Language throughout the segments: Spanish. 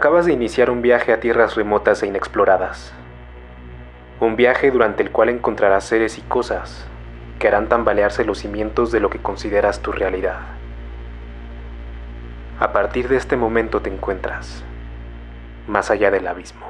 Acabas de iniciar un viaje a tierras remotas e inexploradas. Un viaje durante el cual encontrarás seres y cosas que harán tambalearse los cimientos de lo que consideras tu realidad. A partir de este momento te encuentras más allá del abismo.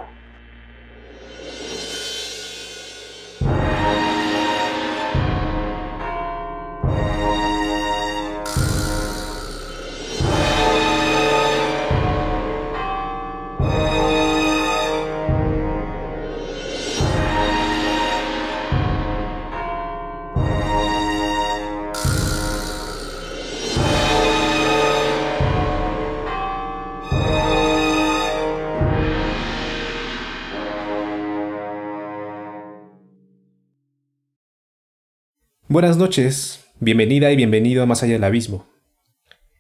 Buenas noches, bienvenida y bienvenido a Más allá del abismo.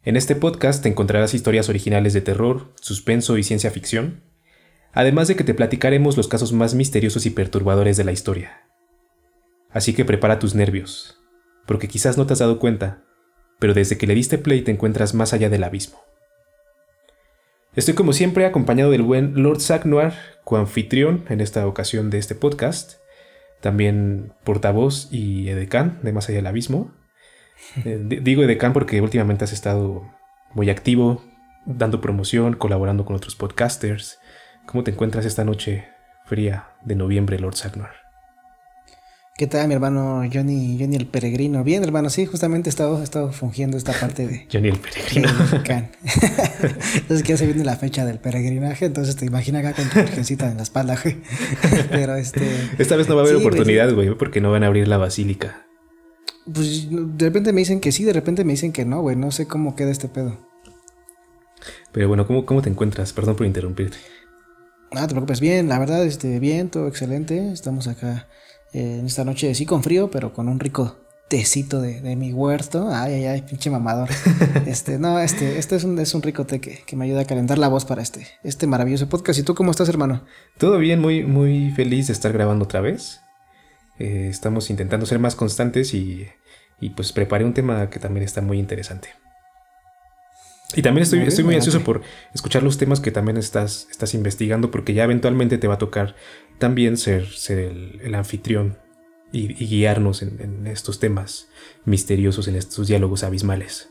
En este podcast te encontrarás historias originales de terror, suspenso y ciencia ficción, además de que te platicaremos los casos más misteriosos y perturbadores de la historia. Así que prepara tus nervios, porque quizás no te has dado cuenta, pero desde que le diste play te encuentras más allá del abismo. Estoy como siempre acompañado del buen Lord Sagnoir, coanfitrión en esta ocasión de este podcast, también portavoz y edecán de Más allá del abismo. Eh, digo edecán porque últimamente has estado muy activo, dando promoción, colaborando con otros podcasters. ¿Cómo te encuentras esta noche fría de noviembre, Lord Sagnar? ¿Qué tal, mi hermano Johnny, Johnny el Peregrino? Bien, hermano, sí, justamente he estado, he estado fungiendo esta parte de. Johnny el Peregrino. entonces, que ya se viene la fecha del peregrinaje, entonces te imaginas acá con tu virgencita en la espalda, güey. Pero este. Esta vez no va a haber oportunidad, güey, porque no van a abrir la basílica. Pues de repente me dicen que sí, de repente me dicen que no, güey. No sé cómo queda este pedo. Pero bueno, ¿cómo, cómo te encuentras? Perdón por interrumpirte. No te preocupes, bien, la verdad, este, bien, todo excelente. Estamos acá en esta noche sí con frío, pero con un rico tecito de, mi huerto. Ay, ay, ay, pinche mamador. este, no, este, este es un, es un rico té que, me ayuda a calentar la voz para este, este maravilloso podcast. ¿Y tú cómo estás, hermano? Todo bien, muy, muy feliz de estar grabando otra vez. Eh, estamos intentando ser más constantes y, y pues preparé un tema que también está muy interesante. Y también estoy muy, estoy muy ansioso por escuchar los temas que también estás, estás investigando, porque ya eventualmente te va a tocar también ser, el, anfitrión y, guiarnos en, estos temas misteriosos, en estos diálogos abismales.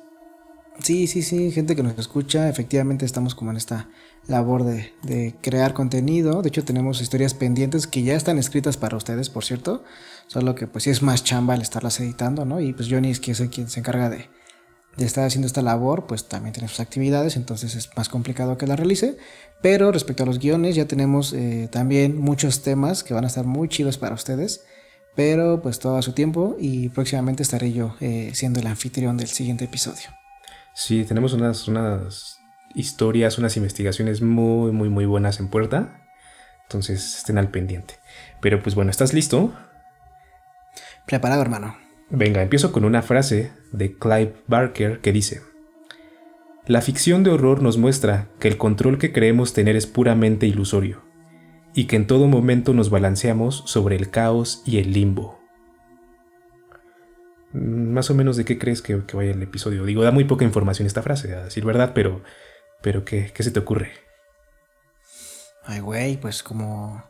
Sí, sí, sí, gente que nos escucha, efectivamente estamos como en esta labor de, de, crear contenido. De hecho, tenemos historias pendientes que ya están escritas para ustedes, por cierto. Solo que pues sí es más chamba el estarlas editando, ¿no? Y pues Johnny es quien se encarga de, de estar haciendo esta labor, pues también tiene sus actividades, entonces es más complicado que la realice. Pero respecto a los guiones, ya tenemos eh, también muchos temas que van a estar muy chidos para ustedes. Pero pues todo a su tiempo y próximamente estaré yo eh, siendo el anfitrión del siguiente episodio. Sí, tenemos unas, unas historias, unas investigaciones muy, muy, muy buenas en puerta. Entonces estén al pendiente. Pero pues bueno, ¿estás listo? Preparado, hermano. Venga, empiezo con una frase de Clive Barker que dice, La ficción de horror nos muestra que el control que creemos tener es puramente ilusorio, y que en todo momento nos balanceamos sobre el caos y el limbo. Mm, más o menos de qué crees que, vaya el episodio. Digo, da muy poca información esta frase, a decir verdad, pero, pero ¿qué, qué se te ocurre? Ay, güey, pues como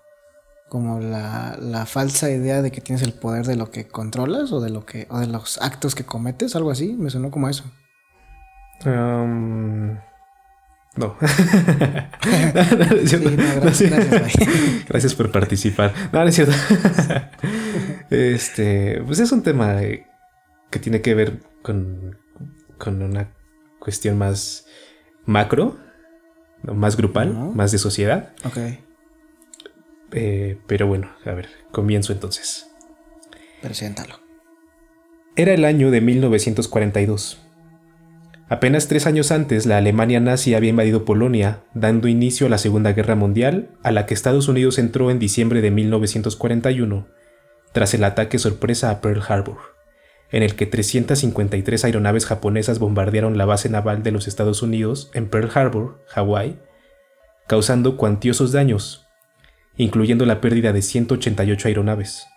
como la, la, falsa idea de que tienes el poder de lo que controlas o de lo que o de los actos que cometes, algo así, me sonó como eso. no. gracias, por participar. No, no es cierto. este, pues es un tema que tiene que ver con, con una cuestión más macro, más grupal, más de sociedad. Ok. Eh, pero bueno, a ver, comienzo entonces. Preséntalo. Era el año de 1942. Apenas tres años antes, la Alemania nazi había invadido Polonia, dando inicio a la Segunda Guerra Mundial, a la que Estados Unidos entró en diciembre de 1941, tras el ataque sorpresa a Pearl Harbor, en el que 353 aeronaves japonesas bombardearon la base naval de los Estados Unidos en Pearl Harbor, Hawái, causando cuantiosos daños, incluyendo la pérdida de 188 aeronaves,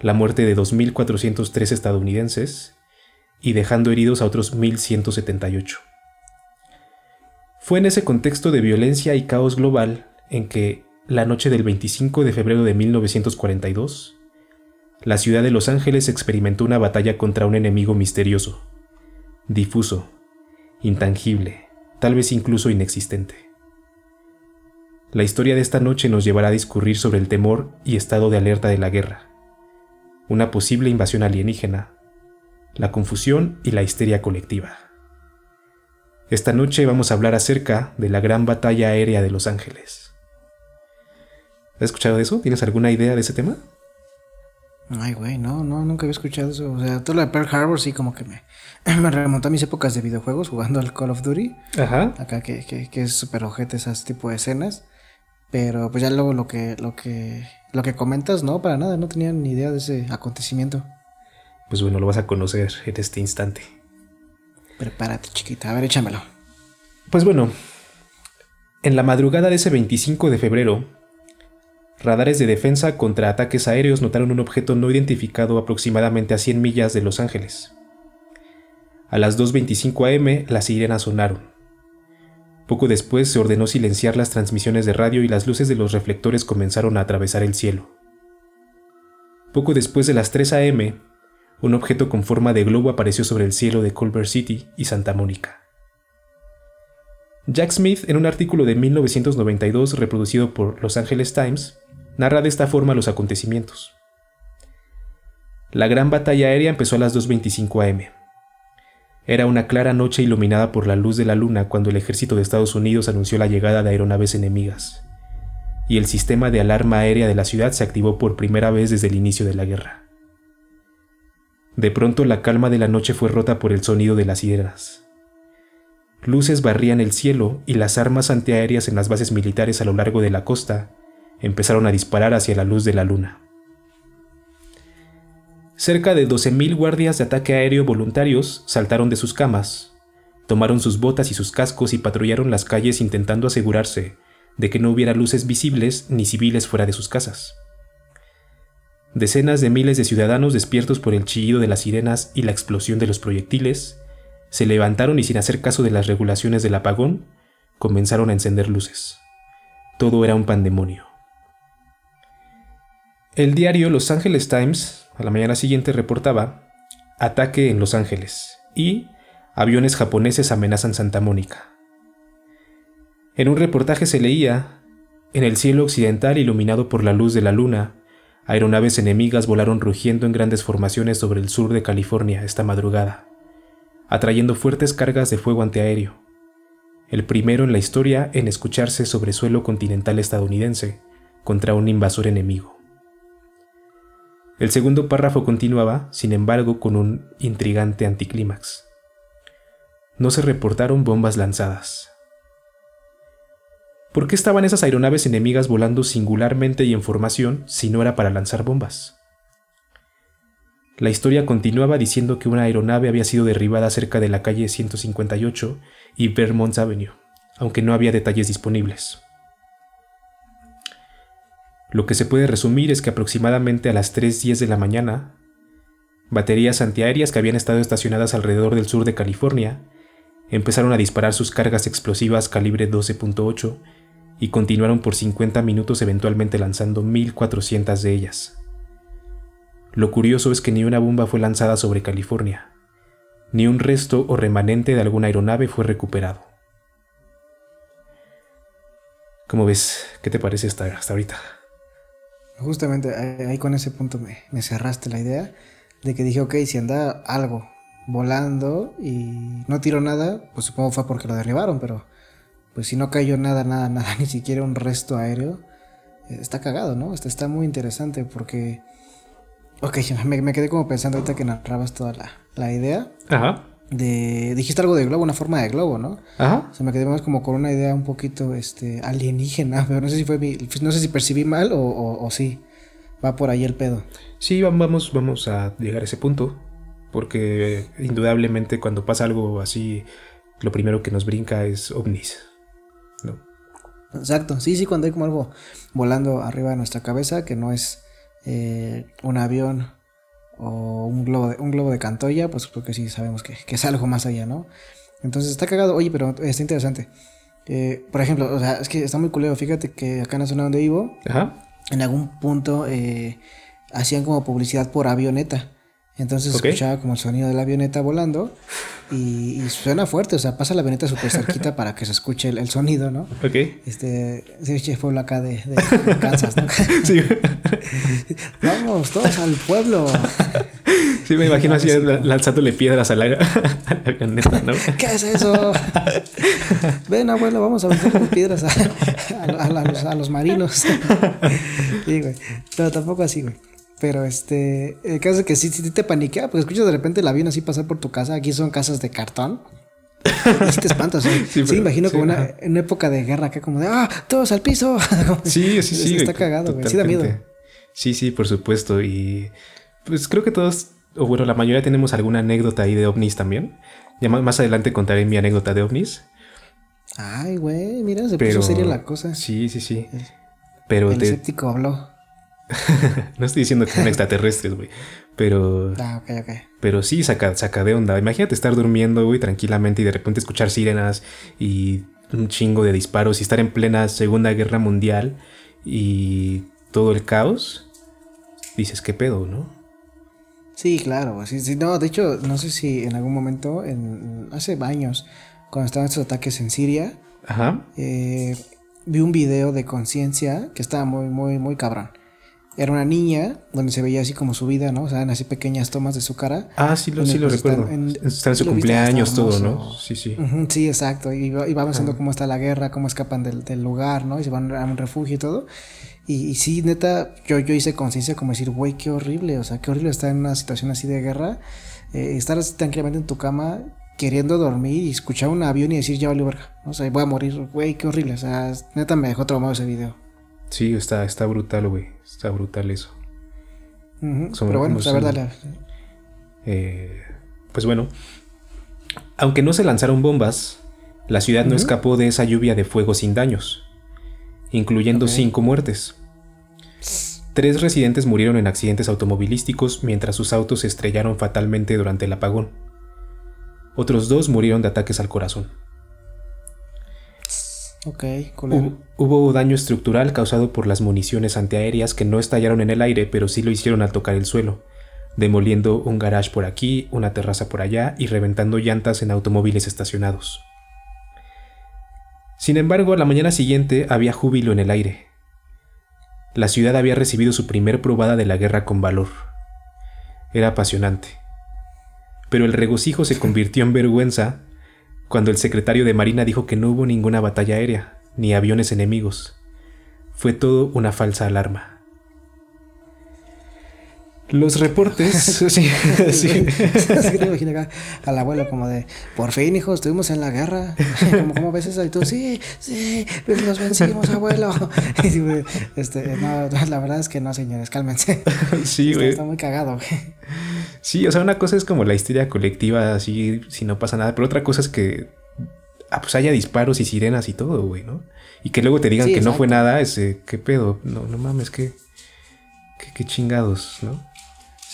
la muerte de 2.403 estadounidenses y dejando heridos a otros 1.178. Fue en ese contexto de violencia y caos global en que, la noche del 25 de febrero de 1942, la ciudad de Los Ángeles experimentó una batalla contra un enemigo misterioso, difuso, intangible, tal vez incluso inexistente. La historia de esta noche nos llevará a discurrir sobre el temor y estado de alerta de la guerra, una posible invasión alienígena, la confusión y la histeria colectiva. Esta noche vamos a hablar acerca de la gran batalla aérea de Los Ángeles. ¿Has escuchado de eso? ¿Tienes alguna idea de ese tema? Ay, güey, no, no, nunca había escuchado eso. O sea, todo lo de Pearl Harbor sí como que me, me remontó a mis épocas de videojuegos jugando al Call of Duty. Ajá. Acá que, que, que es súper ojete esas tipo de escenas. Pero pues ya luego lo que, lo que, lo que comentas, no, para nada, no tenía ni idea de ese acontecimiento. Pues bueno, lo vas a conocer en este instante. Prepárate, chiquita, a ver, échamelo. Pues bueno, en la madrugada de ese 25 de febrero, Radares de defensa contra ataques aéreos notaron un objeto no identificado aproximadamente a 100 millas de Los Ángeles. A las 2.25 am las sirenas sonaron. Poco después se ordenó silenciar las transmisiones de radio y las luces de los reflectores comenzaron a atravesar el cielo. Poco después de las 3 am, un objeto con forma de globo apareció sobre el cielo de Culver City y Santa Mónica. Jack Smith, en un artículo de 1992 reproducido por Los Angeles Times, narra de esta forma los acontecimientos. La gran batalla aérea empezó a las 2.25 am. Era una clara noche iluminada por la luz de la luna cuando el ejército de Estados Unidos anunció la llegada de aeronaves enemigas, y el sistema de alarma aérea de la ciudad se activó por primera vez desde el inicio de la guerra. De pronto la calma de la noche fue rota por el sonido de las sirenas. Luces barrían el cielo y las armas antiaéreas en las bases militares a lo largo de la costa empezaron a disparar hacia la luz de la luna. Cerca de 12.000 guardias de ataque aéreo voluntarios saltaron de sus camas, tomaron sus botas y sus cascos y patrullaron las calles intentando asegurarse de que no hubiera luces visibles ni civiles fuera de sus casas. Decenas de miles de ciudadanos despiertos por el chillido de las sirenas y la explosión de los proyectiles, se levantaron y sin hacer caso de las regulaciones del apagón, comenzaron a encender luces. Todo era un pandemonio. El diario Los Angeles Times a la mañana siguiente reportaba ataque en Los Ángeles y aviones japoneses amenazan Santa Mónica. En un reportaje se leía, en el cielo occidental iluminado por la luz de la luna, aeronaves enemigas volaron rugiendo en grandes formaciones sobre el sur de California esta madrugada, atrayendo fuertes cargas de fuego antiaéreo, el primero en la historia en escucharse sobre suelo continental estadounidense contra un invasor enemigo. El segundo párrafo continuaba, sin embargo, con un intrigante anticlímax. No se reportaron bombas lanzadas. ¿Por qué estaban esas aeronaves enemigas volando singularmente y en formación si no era para lanzar bombas? La historia continuaba diciendo que una aeronave había sido derribada cerca de la calle 158 y Vermont Avenue, aunque no había detalles disponibles. Lo que se puede resumir es que aproximadamente a las 3.10 de la mañana, baterías antiaéreas que habían estado estacionadas alrededor del sur de California empezaron a disparar sus cargas explosivas calibre 12.8 y continuaron por 50 minutos eventualmente lanzando 1.400 de ellas. Lo curioso es que ni una bomba fue lanzada sobre California, ni un resto o remanente de alguna aeronave fue recuperado. ¿Cómo ves? ¿Qué te parece hasta, hasta ahorita? Justamente ahí con ese punto me, cerraste la idea de que dije, ok, si anda algo volando y no tiró nada, pues supongo fue porque lo derribaron, pero pues si no cayó nada, nada, nada, ni siquiera un resto aéreo, eh, está cagado, ¿no? Está, está muy interesante porque, ok, me, me, quedé como pensando ahorita que narrabas toda la, la idea. Ajá de dijiste algo de globo, una forma de globo, ¿no? Ajá. O sea, me quedé más como con una idea un poquito este alienígena, pero no sé si fue no sé si percibí mal o, o, sí. Va por ahí el pedo. Sí, vamos, vamos a llegar a ese punto. Porque indudablemente cuando pasa algo así, lo primero que nos brinca es ovnis. ¿no? Exacto, sí, sí, cuando hay como algo volando arriba de nuestra cabeza, que no es eh, un avión o un globo de, un globo de Cantoya, pues creo que sí sabemos que, es algo más allá, ¿no? Entonces está cagado, oye, pero está interesante. Eh, por ejemplo, o sea, es que está muy culero. Fíjate que acá en la zona donde vivo, Ajá. en algún punto eh, hacían como publicidad por avioneta. Entonces escuchaba como el sonido de la avioneta volando y, y suena fuerte, o sea, pasa la avioneta súper cerquita para que se escuche el, el sonido, ¿no? Ok. Este, ese pueblo acá de, de- de Kansas, ¿no? Sí, Vamos todos al pueblo. sí me imagino así la- lanzándole piedras a la, a la avioneta, ¿no? ¿Qué es eso? Ven, abuelo, vamos a aventar piedras a, a- a los, a los marinos. Sí, güey. Pero tampoco así, güey. Pero este, el caso es que sí, sí te paniquea, porque escuchas de repente el avión así pasar por tu casa. Aquí son casas de cartón. Sí te espantas, güey. Sí, pero- imagino sí, como una, ajá. una época de guerra acá, como de ¡ah! ¡Todos al piso! Sí, sí, sí. Está cagado, güey. Sí da miedo. Sí, sí, por supuesto. Y pues creo que todos, o bueno, la mayoría tenemos alguna anécdota ahí de ovnis también. Ya más adelante contaré mi anécdota de ovnis. Ay, güey, mira, se Pero puso seria la cosa. Sí, sí, sí. Pero el te- escéptico habló. no estoy diciendo que sean extraterrestres, güey. Pero, Ah, ok, ok. pero sí saca, saca de onda. Imagínate estar durmiendo, güey, tranquilamente y de repente escuchar sirenas y un chingo de disparos y estar en plena Segunda Guerra Mundial y todo el caos. Dices, ¿qué pedo, no? Sí, claro. Sí, sí, no, de hecho, no sé si en algún momento, en, hace años, cuando estaban estos ataques en Siria, Ajá. eh, vi un video de conciencia que estaba muy, muy, muy cabrón. Era una niña donde se veía así como su vida, ¿no? O sea, eran así pequeñas tomas de su cara. Ah, sí lo, sí lo pues, están recuerdo. en- Está en su cumpleaños, todo, ¿no? Sí, sí. Sí, exacto. Y, va- y vamos viendo cómo está la guerra, cómo escapan del, del lugar, ¿no? Y se van a un refugio y todo. Y, y sí, neta, yo, yo hice conciencia como decir, güey, qué horrible. O sea, qué horrible estar en una situación así de guerra. eh, estar así tranquilamente en tu cama, queriendo dormir y escuchar un avión y decir, ya valió verga. O sea, voy a morir, güey, qué horrible. O sea, neta me dejó traumado ese video. Sí, está, está brutal, güey. Está brutal eso. Pero bueno, pues a ver, son- dale. Eh, pues bueno, aunque no se lanzaron bombas, la ciudad no escapó de esa lluvia de fuego sin daños, incluyendo cinco muertes. Tres residentes murieron en accidentes automovilísticos mientras sus autos se estrellaron fatalmente durante el apagón. Otros dos murieron de ataques al corazón. Ok. Hubo, hubo daño estructural causado por las municiones antiaéreas que no estallaron en el aire, pero sí lo hicieron al tocar el suelo, demoliendo un garage por aquí, una terraza por allá y reventando llantas en automóviles estacionados. Sin embargo, a la mañana siguiente había júbilo en el aire. La ciudad había recibido su primer probada de la guerra con valor. Era apasionante. Pero el regocijo se convirtió en vergüenza cuando el secretario de Marina dijo que no hubo ninguna batalla aérea, ni aviones enemigos. Fue todo una falsa alarma. Los reportes. sí, sí. Te imagino acá al abuelo como de, por fin, hijo, estuvimos en la guerra. como, ¿Cómo ves eso? Y tú, sí, sí, nos vencimos, abuelo. Y este, no, la verdad es que no, señores, cálmense. Sí, está, güey. está muy cagado, güey. Sí, o sea, una cosa es como la histeria colectiva, así, si no pasa nada, pero otra cosa es que ah, pues haya disparos y sirenas y todo, güey, ¿no? Y que luego te digan Sí, que no fue nada, ese, ¿qué pedo? No, no mames, qué, qué, qué chingados, ¿no?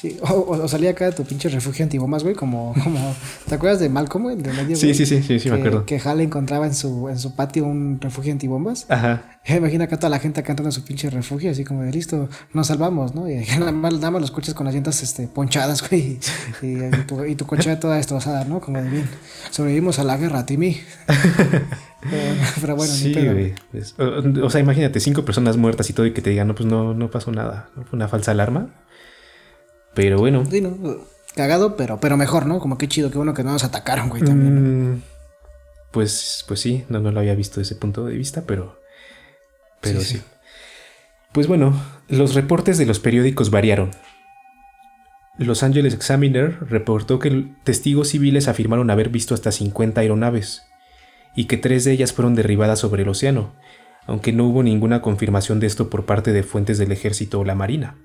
Sí, o, salía acá de tu pinche refugio antibombas, güey, como, como, ¿te acuerdas de Malcolm, güey? De medio, Sí, güey? sí, sí, sí, sí, me Que- acuerdo. Que Hal encontraba en su, en su patio un refugio antibombas. Ajá. Imagina acá toda la gente cantando en su pinche refugio, así como de listo, nos salvamos, ¿no? Y nada más, nada más los coches con las llantas este, ponchadas, güey. Y, y tu, y tu coche toda destrozada, ¿no? Como de bien. Sobrevivimos a la guerra, Timmy. pero, pero bueno, sí, güey. O, o sea, imagínate, cinco personas muertas y todo y que te digan, no, pues no, no pasó nada. ¿no? Fue una falsa alarma. Pero bueno. Sí, ¿no? Cagado, pero, pero mejor, ¿no? Como qué chido, qué bueno que no nos atacaron, güey, también. mm, pues, pues sí, no, no lo había visto desde ese punto de vista, pero. Pero Sí, sí. sí. Pues bueno, los reportes de los periódicos variaron. Los Angeles Examiner reportó que testigos civiles afirmaron haber visto hasta 50 aeronaves y que tres de ellas fueron derribadas sobre el océano, aunque no hubo ninguna confirmación de esto por parte de fuentes del ejército o la marina.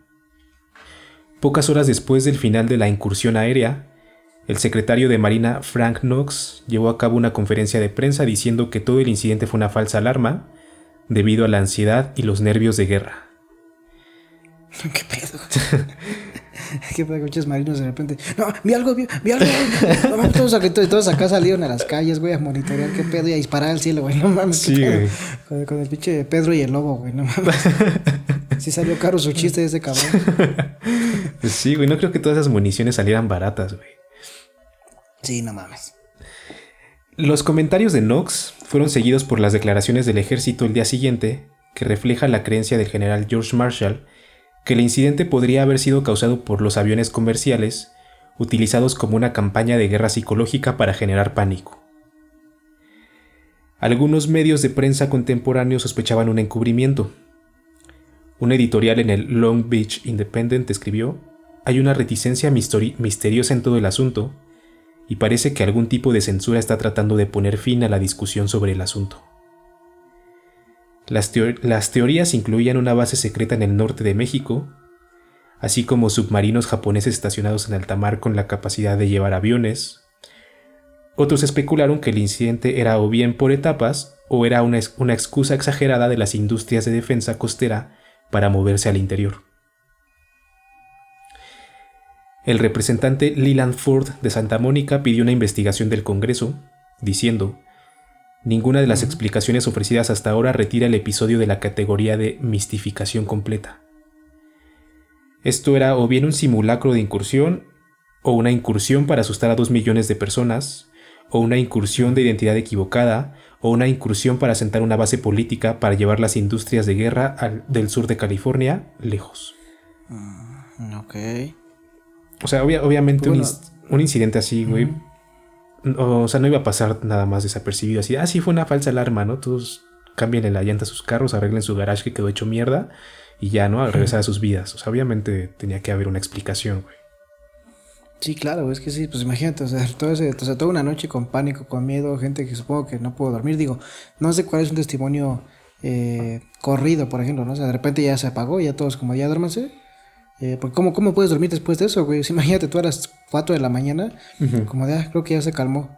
Pocas horas después del final de la incursión aérea, el secretario de Marina Frank Knox llevó a cabo una conferencia de prensa diciendo que todo el incidente fue una falsa alarma debido a la ansiedad y los nervios de guerra. ¿Qué pedo? que muchos marinos de repente, no, vi algo, vi, algo, no mames, todos, todos, acá salieron a las calles, güey, a monitorear qué pedo y a disparar al cielo, güey, no mames. Sí, güey. Con, el pinche Pedro y el lobo, güey, no mames. sí salió caro su chiste de ese cabrón. Sí, güey, no creo que todas esas municiones salieran baratas, güey. Sí, no mames. Los comentarios de Knox fueron seguidos por las declaraciones del ejército el día siguiente, que refleja la creencia del general George Marshall que el incidente podría haber sido causado por los aviones comerciales utilizados como una campaña de guerra psicológica para generar pánico. Algunos medios de prensa contemporáneos sospechaban un encubrimiento. Un editorial en el Long Beach Independent escribió, hay una reticencia misteriosa en todo el asunto, y parece que algún tipo de censura está tratando de poner fin a la discusión sobre el asunto. Las, teorías incluían una base secreta en el norte de México, así como submarinos japoneses estacionados en alta mar con la capacidad de llevar aviones. Otros especularon que el incidente era o bien por etapas o era una, una excusa exagerada de las industrias de defensa costera para moverse al interior. El representante Leland Ford de Santa Mónica pidió una investigación del Congreso, diciendo, Ninguna de las explicaciones ofrecidas hasta ahora retira el episodio de la categoría de mistificación completa. Esto era o bien un simulacro de incursión, o una incursión para asustar a dos millones de personas, o una incursión de identidad equivocada, o una incursión para sentar una base política para llevar las industrias de guerra del sur de California lejos. Mm, ok. O sea, obviamente un, incidente así, güey, o sea, no iba a pasar nada más desapercibido así. Ah, sí, fue una falsa alarma, ¿no? Todos cambien la llanta a sus carros, arreglen su garage que quedó hecho mierda y ya, ¿no? A regresar a sus vidas. O sea, obviamente tenía que haber una explicación, güey. Sí, claro, es que sí, pues imagínate, o sea, todo ese, o sea, toda una noche con pánico, con miedo, gente que supongo que no pudo dormir. Digo, no sé cuál es un testimonio eh, corrido, por ejemplo, ¿no? O sea, de repente ya se apagó, ya todos como ya duérmanse. Eh, porque ¿cómo, ¿cómo, puedes dormir después de eso, güey? imagínate tú a las 4 de la mañana, como de, ah, creo que ya se calmó.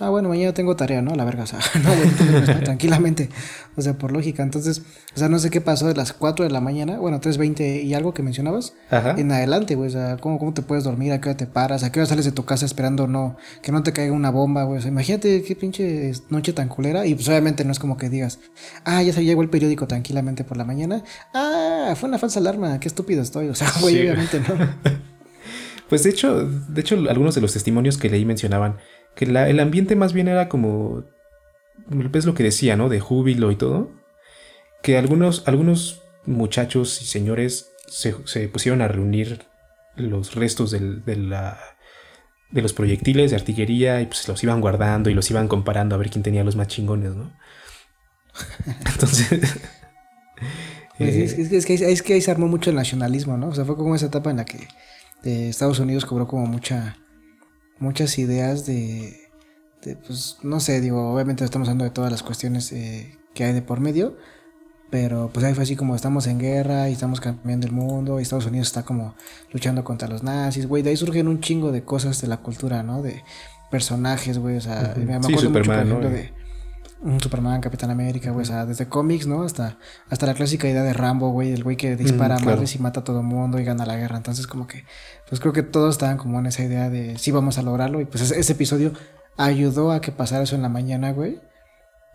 Ah, bueno, mañana tengo tarea, ¿no? La verga, o sea, no, güey, tranquilamente. O sea, por lógica. Entonces, o sea, no sé qué pasó de las 4 de la mañana, bueno, 3.20 y algo que mencionabas, en adelante, güey. O sea, ¿cómo, ¿cómo te puedes dormir? ¿A qué hora te paras? ¿A qué hora sales de tu casa esperando no, que no te caiga una bomba, güey? O sea, imagínate qué pinche noche tan culera. Y pues obviamente no es como que digas, ah, ya se llegó el periódico tranquilamente por la mañana. Ah, fue una falsa alarma, qué estúpido estoy. O sea, güey, obviamente no. pues de hecho, de hecho, algunos de los testimonios que leí mencionaban que el ambiente más bien era como, es lo que decía, ¿no? De júbilo y todo. Que algunos, algunos muchachos y señores se, pusieron a reunir los restos de, la, de los proyectiles de artillería y pues los iban guardando y los iban comparando a ver quién tenía los más chingones, ¿no? Entonces... Pues es, que, es, que, ahí se armó mucho el nacionalismo, ¿no? O sea, fue como esa etapa en la que eh, Estados Unidos cobró como mucha muchas ideas de, pues no sé, digo, obviamente estamos hablando de todas las cuestiones eh, que hay de por medio, pero pues ahí fue así como estamos en guerra y estamos cambiando el mundo y Estados Unidos está como luchando contra los nazis, güey, de ahí surgen un chingo de cosas de la cultura, ¿no? De personajes, güey, o sea, me acuerdo Superman, mucho, por de un Superman, Capitán América, güey, o sea, desde cómics, ¿no? Hasta, hasta la clásica idea de Rambo, güey, el güey que dispara a madres y mata a todo el mundo y gana la guerra. Entonces, como que, pues creo que todos estaban como en esa idea de sí vamos a lograrlo. Y pues ese, episodio ayudó a que pasara eso en la mañana, güey.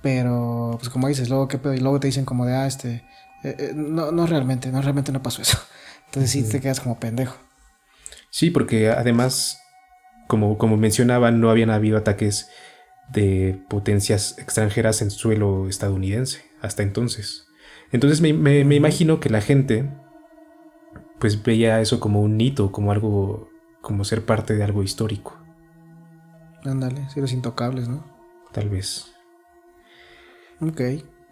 Pero, pues como dices, luego, ¿qué Y luego te dicen como de, ah, este, eh, eh, no, no realmente, no realmente no pasó eso. Entonces sí te quedas como pendejo. Sí, porque además, como, como mencionaban, no habían habido ataques de potencias extranjeras en suelo estadounidense hasta entonces. Entonces me, imagino que la gente pues veía eso como un hito, como algo, como ser parte de algo histórico. Ándale, si los intocables, ¿no? Tal vez. Ok.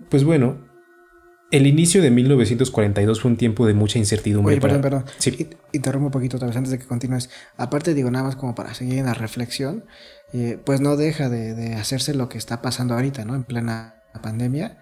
Pues bueno, el inicio de 1942 fue un tiempo de mucha incertidumbre. Oye, perdón, perdón. Sí. Interrumpo un poquito otra vez antes de que continúes. Aparte, digo, nada más como para seguir en la reflexión, eh, pues no deja de, hacerse lo que está pasando ahorita, ¿no? En plena pandemia.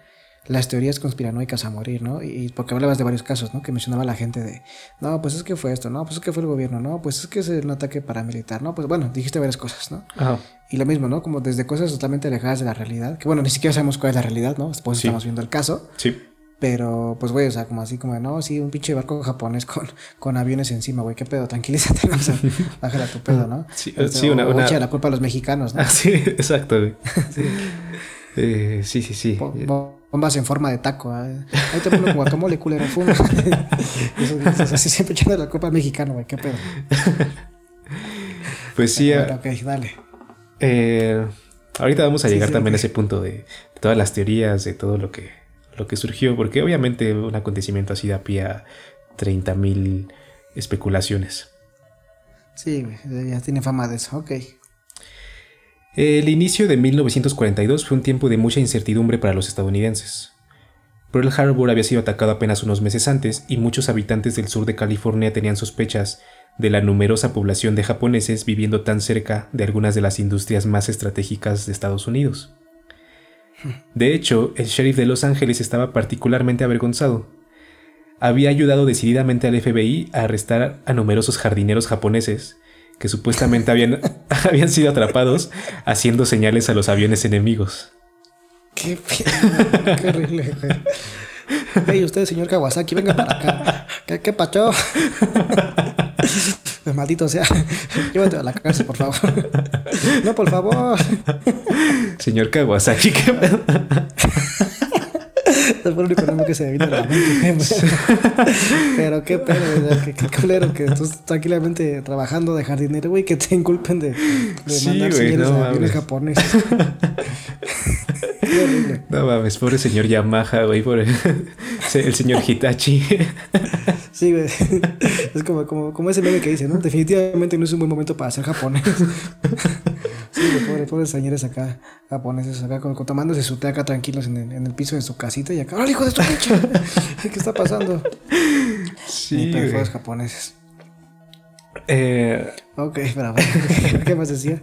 Las teorías conspiranoicas a morir, ¿no? Y, porque hablabas de varios casos, ¿no? Que mencionaba la gente de, no, pues es que fue esto, no, pues es que fue el gobierno, no, pues es que es un ataque paramilitar, ¿no? Pues bueno, dijiste varias cosas, ¿no? Ajá. Y lo mismo, ¿no? Como desde cosas totalmente alejadas de la realidad, que bueno, ni siquiera sabemos cuál es la realidad, ¿no? Después estamos viendo el caso. Sí Pero, pues, güey, o sea, como así, como, no, sí, un pinche barco japonés con, con aviones encima, güey, qué pedo, tranquilízate, ¿no? o sea, bájala tu pedo, ¿no? Sí, Este, sí, una- una- la culpa a los mexicanos, ¿no? Ah, sí, exacto, güey. Eh, sí, sí, sí. Bo- Bombas en forma de taco. ¿eh? Ahí te pongo guacamole, culero, fuma. Eso, eso, así siempre echando la al mexicano, güey, qué pedo. Pues sí, Bueno, ok, dale. eh, ahorita vamos a Sí, llegar sí, también a ese punto de, de todas las teorías, de todo lo que, lo que surgió, porque obviamente un acontecimiento así da pie a 30.000 especulaciones. Sí, ya tiene fama de eso, ok. El inicio de 1942 fue un tiempo de mucha incertidumbre para los estadounidenses. Pearl Harbor había sido atacado apenas unos meses antes y muchos habitantes del sur de California tenían sospechas de la numerosa población de japoneses viviendo tan cerca de algunas de las industrias más estratégicas de Estados Unidos. De hecho, el sheriff de Los Ángeles estaba particularmente avergonzado. Había ayudado decididamente al FBI a arrestar a numerosos jardineros japoneses que supuestamente habían, habían sido atrapados haciendo señales a los aviones enemigos. Qué pedo, qué horrible, güey. Hey, usted, señor Kawasaki, venga para acá. ¿Qué, qué pacho? Maldito sea. Llévate a la cárcel, por favor. No, por favor. Señor Kawasaki, ¿qué pedo? Es lo único nombre que se me vino a la mente. Pero qué pedo, güey, qué, qué culero que tú estás tranquilamente trabajando de jardinero, güey, que te inculpen de, de Sí, mandar güey, señales no a aviones japoneses. No mames, pobre señor Yamaha, güey, pobre. El señor Hitachi. Sí, güey. Es como, como, como ese meme que dice, ¿no? Definitivamente no es un buen momento para ser japonés. Sí, pobre, pobres señores acá, japoneses, acá con, tomándose su té acá tranquilos en el, en el piso de su casita y acá, ¡Órale, hijo de su pinche! ¿Qué está pasando? Sí, pobres japoneses. Eh, Ok, pero ¿qué más decía?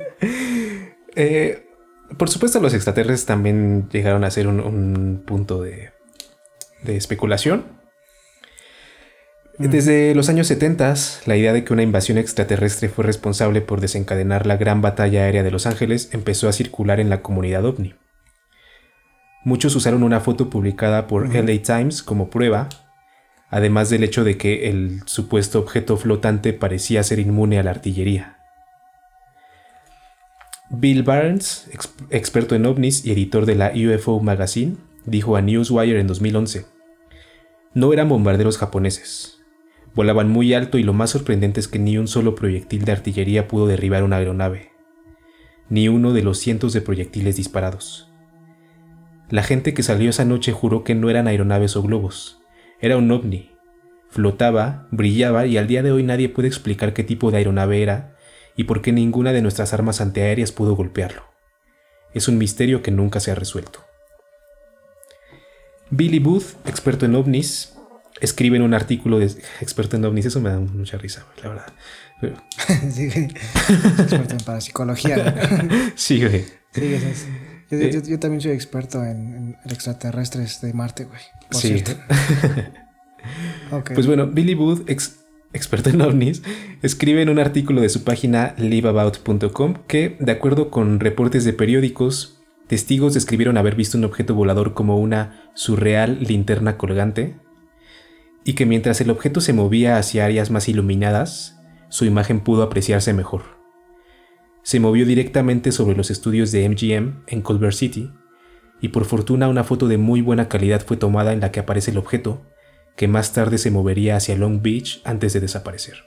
eh, por supuesto, los extraterrestres también llegaron a ser un, un punto de, de especulación. Desde los años 70, la idea de que una invasión extraterrestre fue responsable por desencadenar la gran batalla aérea de Los Ángeles empezó a circular en la comunidad ovni. Muchos usaron una foto publicada por LA Times como prueba, además del hecho de que el supuesto objeto flotante parecía ser inmune a la artillería. Bill Barnes, ex- experto en ovnis y editor de la UFO Magazine, dijo a Newswire en 2011, no eran bombarderos japoneses. Volaban muy alto y lo más sorprendente es que ni un solo proyectil de artillería pudo derribar una aeronave, ni uno de los cientos de proyectiles disparados. La gente que salió esa noche juró que no eran aeronaves o globos, era un ovni. Flotaba, brillaba y al día de hoy nadie puede explicar qué tipo de aeronave era y por qué ninguna de nuestras armas antiaéreas pudo golpearlo. Es un misterio que nunca se ha resuelto. Billy Booth, experto en ovnis, escribe en un artículo de experto en ovnis, eso me da mucha risa, la verdad. Pero- Sí, güey. Experto en parapsicología. sí, güey. Sí, es. Yo, Eh. yo- yo también soy experto en, en extraterrestres de Marte, güey. Por Sí. cierto. Ok. Pues bueno, Billy Booth, ex- experto en ovnis, escribe en un artículo de su página liveabout.com que, de acuerdo con reportes de periódicos, testigos describieron haber visto un objeto volador como una surreal linterna colgante y que mientras el objeto se movía hacia áreas más iluminadas, su imagen pudo apreciarse mejor. Se movió directamente sobre los estudios de MGM en Culver City y por fortuna una foto de muy buena calidad fue tomada en la que aparece el objeto, que más tarde se movería hacia Long Beach antes de desaparecer.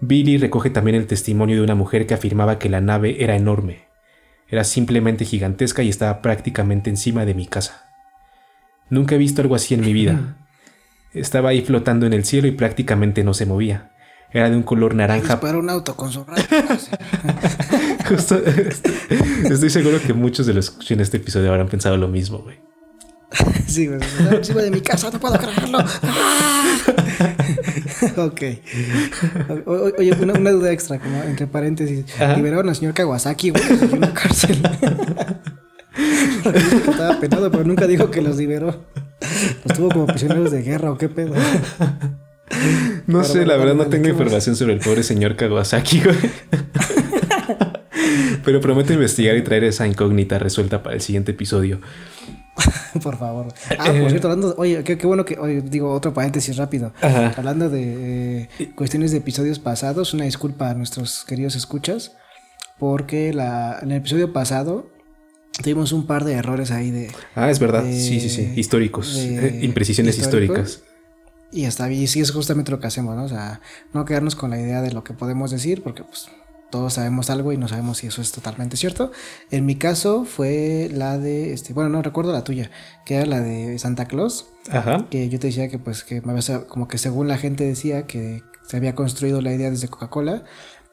Billy recoge también el testimonio de una mujer que afirmaba que la nave era enorme, era simplemente gigantesca y estaba prácticamente encima de mi casa. Nunca he visto algo así en mi vida. Estaba ahí flotando en el cielo y prácticamente no se movía. Era de un color naranja Dispara un auto con su rayo. Justo, estoy seguro que muchos de los que escuchen este episodio habrán pensado lo mismo, güey. Sí, güey. Encima de mi casa, no puedo creerlo. ¡Ah! ok. O- o- oye, una, una duda extra, como entre paréntesis. Ajá. Liberaron al señor Kawasaki, güey, en una cárcel. Estaba penado, pero nunca dijo que los liberó. Los tuvo como prisioneros de guerra o qué pedo. No Pero sé, bueno, la verdad no tengo ¿qué información sobre el pobre señor Kawasaki, güey. Pero prometo investigar y traer esa incógnita resuelta para el siguiente episodio. por favor. Ah, por cierto, hablando, oye, qué, bueno que, oye, digo, otro paréntesis rápido. Hablando de eh, cuestiones de episodios pasados, una disculpa a nuestros queridos escuchas, porque la, en el episodio pasado tuvimos un par de errores ahí de... Ah, es verdad, sí, sí, sí, históricos, eh, imprecisiones históricas. Y hasta ahí sí es justamente lo que hacemos, ¿no? O sea, no quedarnos con la idea de lo que podemos decir, porque pues todos sabemos algo y no sabemos si eso es totalmente cierto. En mi caso fue la de, este, bueno, no recuerdo la tuya, que era la de Santa Claus. Ajá. Que yo te decía que pues que como que según la gente decía que se había construido la idea desde Coca-Cola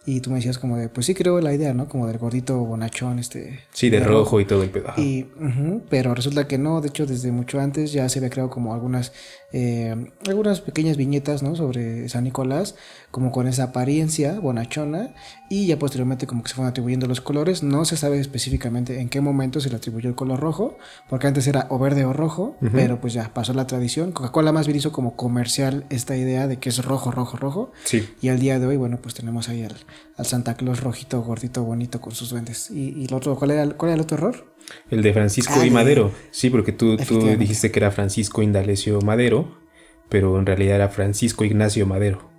y tú me decías como de, pues sí creo la idea, ¿no? Como del gordito bonachón, este... Sí, de, rojo, y todo el pedazo. Y, pero resulta que no, de hecho desde mucho antes ya se había creado como algunas, eh, algunas pequeñas viñetas, ¿no? Sobre San Nicolás, como con esa apariencia bonachona y ya posteriormente como que se fueron atribuyendo los colores. No se sabe específicamente en qué momento se le atribuyó el color rojo, porque antes era o verde o rojo, pero pues ya pasó la tradición. Coca-Cola más bien hizo como comercial esta idea de que es rojo, rojo, rojo. Sí. Y al día de hoy, bueno, pues tenemos ahí al, al Santa Claus rojito, gordito, bonito con sus duendes. ¿Y, el otro, cuál era, cuál era el otro error? El de Francisco y Madero. Sí, porque tú, tú dijiste que era Francisco Indalecio Madero, pero en realidad era Francisco Ignacio Madero.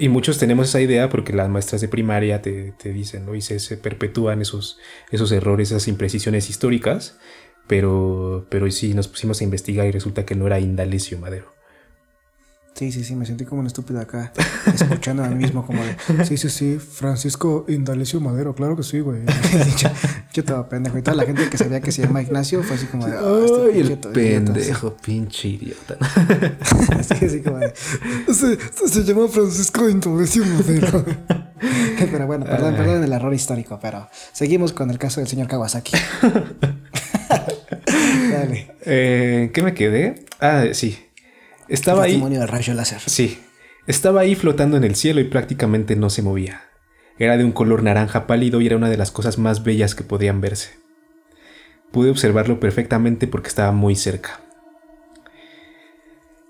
Y muchos tenemos esa idea porque las maestras de primaria te, dicen, ¿no? Y se, perpetúan esos, esos errores, esas imprecisiones históricas, pero, pero sí nos pusimos a investigar y resulta que no era Indalecio Madero. Sí, sí, sí, me sentí como un estúpido acá, escuchando a mí mismo como de, sí, sí, sí, Francisco Indalecio Madero, claro que sí, güey. yo, estaba pendejo y toda la gente que sabía que se llama Ignacio fue así como de, oh, Ay, el pendejo, pinche idiota. así, así como de, se, se llama Francisco Indalecio Madero. pero bueno, perdón, perdón el error histórico, pero seguimos con el caso del señor Kawasaki. Dale. Eh, ¿Qué me quedé? Ah, sí. Estaba ahí. de rayo láser. Sí. Estaba ahí flotando en el cielo y prácticamente no se movía. Era de un color naranja pálido y era una de las cosas más bellas que podían verse. Pude observarlo perfectamente porque estaba muy cerca.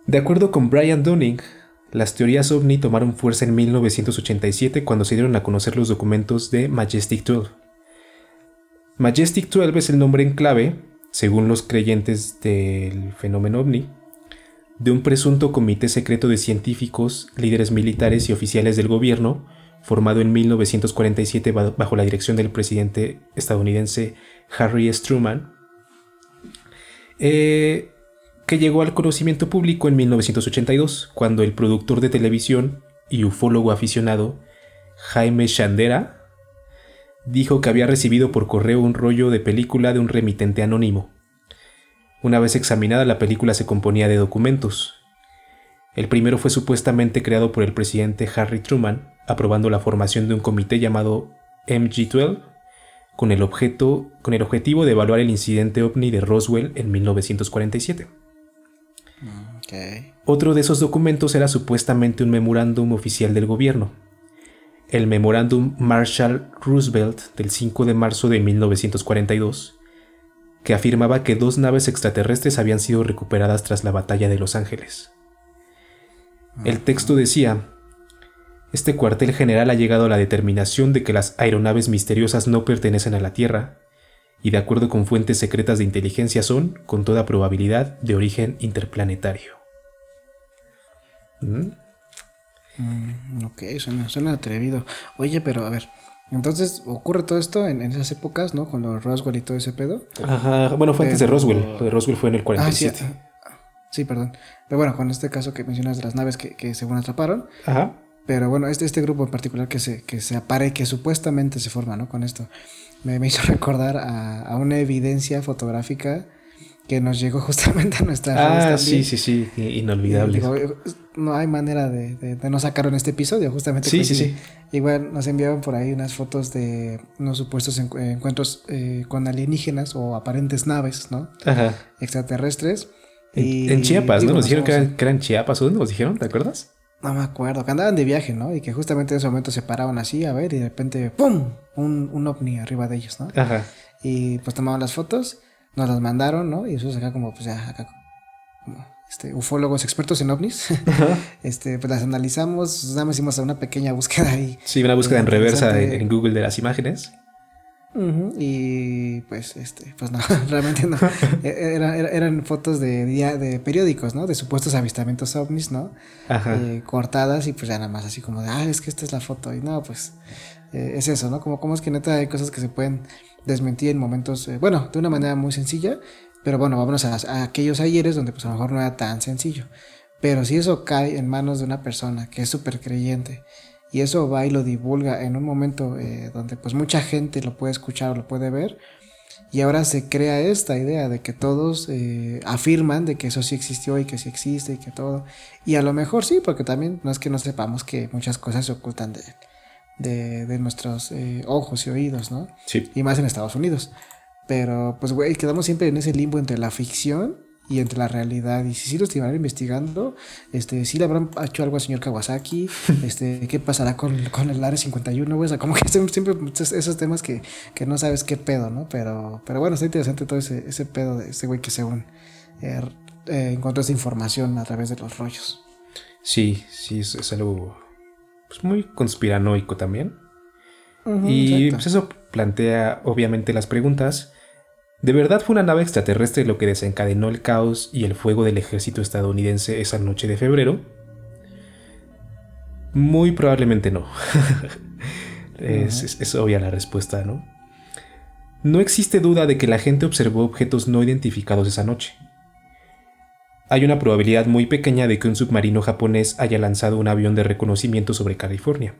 De acuerdo con Brian Dunning, las teorías ovni tomaron fuerza en 1987 cuando se dieron a conocer los documentos de Majestic 12. Majestic 12 es el nombre en clave, según los creyentes del fenómeno ovni, de un presunto comité secreto de científicos, líderes militares y oficiales del gobierno, formado en 1947 bajo la dirección del presidente estadounidense Harry S. Truman, eh, que llegó al conocimiento público en 1982, cuando el productor de televisión y ufólogo aficionado Jaime Chandera dijo que había recibido por correo un rollo de película de un remitente anónimo. Una vez examinada, la película se componía de documentos. El primero fue supuestamente creado por el presidente Harry Truman, aprobando la formación de un comité llamado MG-12, con el, objeto, con el objetivo de evaluar el incidente ovni de Roswell en 1947. Otro de esos documentos era supuestamente un memorándum oficial del gobierno, el Memorándum Marshall Roosevelt del 5 de marzo de 1942, que afirmaba que dos naves extraterrestres habían sido recuperadas tras la batalla de Los Ángeles. El texto decía, este cuartel general ha llegado a la determinación de que las aeronaves misteriosas no pertenecen a la Tierra, y de acuerdo con fuentes secretas de inteligencia son, con toda probabilidad, de origen interplanetario. ¿Mm? Mm, ok, suena, suena atrevido. Oye, pero a ver, entonces ocurre todo esto en, esas épocas, ¿no? Con los Roswell y todo ese pedo. Ajá, bueno, fue antes de Roswell. Lo de Roswell fue en el 47. Ah, sí, perdón. Pero bueno, con este caso que mencionas de las naves que, que según atraparon. Ajá. Pero bueno, este, este grupo en particular que se, que se apare, que supuestamente se forma, ¿no? Con esto. Me, me hizo recordar a, a, una evidencia fotográfica que nos llegó justamente a nuestra Ah, sí, sí, sí, inolvidable. no hay manera de, de, no sacarlo en este episodio, justamente. Sí, sí, sí. Igual nos enviaron por ahí unas fotos de unos supuestos encuentros eh, con alienígenas o aparentes naves, ¿no? Ajá. Extraterrestres. En, Chiapas, ¿no? Nos dijeron que eran, que eran, Chiapas, ¿o dónde nos dijeron? ¿Te acuerdas? No me acuerdo, que andaban de viaje, ¿no? Y que justamente en ese momento se paraban así a ver y de repente, ¡pum! Un, un ovni arriba de ellos, ¿no? Ajá. Y pues tomaban las fotos nos las mandaron, ¿no? Y eso es acá como, pues ya, acá como, este, ufólogos expertos en ovnis, este, pues las analizamos, nada más hicimos una pequeña búsqueda ahí. Sí, una búsqueda en reversa en, Google de las imágenes. y pues, este, pues no, realmente no. E, eran fotos de, de periódicos, ¿no? De supuestos avistamientos ovnis, ¿no? Eh, cortadas y pues ya nada más así como de, ah, es que esta es la foto. Y no, pues eh, es eso, ¿no? Como, como es que neta hay cosas que se pueden desmentir en momentos, eh, bueno, de una manera muy sencilla, pero bueno, vámonos a, aquellos ayeres donde pues a lo mejor no era tan sencillo. Pero si eso cae en manos de una persona que es súper creyente, y eso va y lo divulga en un momento eh, donde pues mucha gente lo puede escuchar o lo puede ver y ahora se crea esta idea de que todos eh, afirman de que eso sí existió y que sí existe y que todo y a lo mejor sí porque también no es que no sepamos que muchas cosas se ocultan de, de, nuestros eh, ojos y oídos no sí. y más en Estados Unidos pero pues güey quedamos siempre en ese limbo entre la ficción y entre la realidad. Y si sí lo estuvieran investigando, este, si le habrán hecho algo al señor Kawasaki, este, qué pasará con, con el Área 51, O sea, como que siempre esos temas que, que, no sabes qué pedo, ¿no? Pero, pero bueno, está interesante todo ese, ese pedo de ese güey que según eh, eh, encontró esa información a través de los rollos. Sí, sí, es, algo pues, muy conspiranoico también. y pues eso plantea obviamente las preguntas ¿De verdad fue una nave extraterrestre lo que desencadenó el caos y el fuego del ejército estadounidense esa noche de febrero? Muy probablemente no. es, obvia la respuesta, ¿no? No existe duda de que la gente observó objetos no identificados esa noche. Hay una probabilidad muy pequeña de que un submarino japonés haya lanzado un avión de reconocimiento sobre California.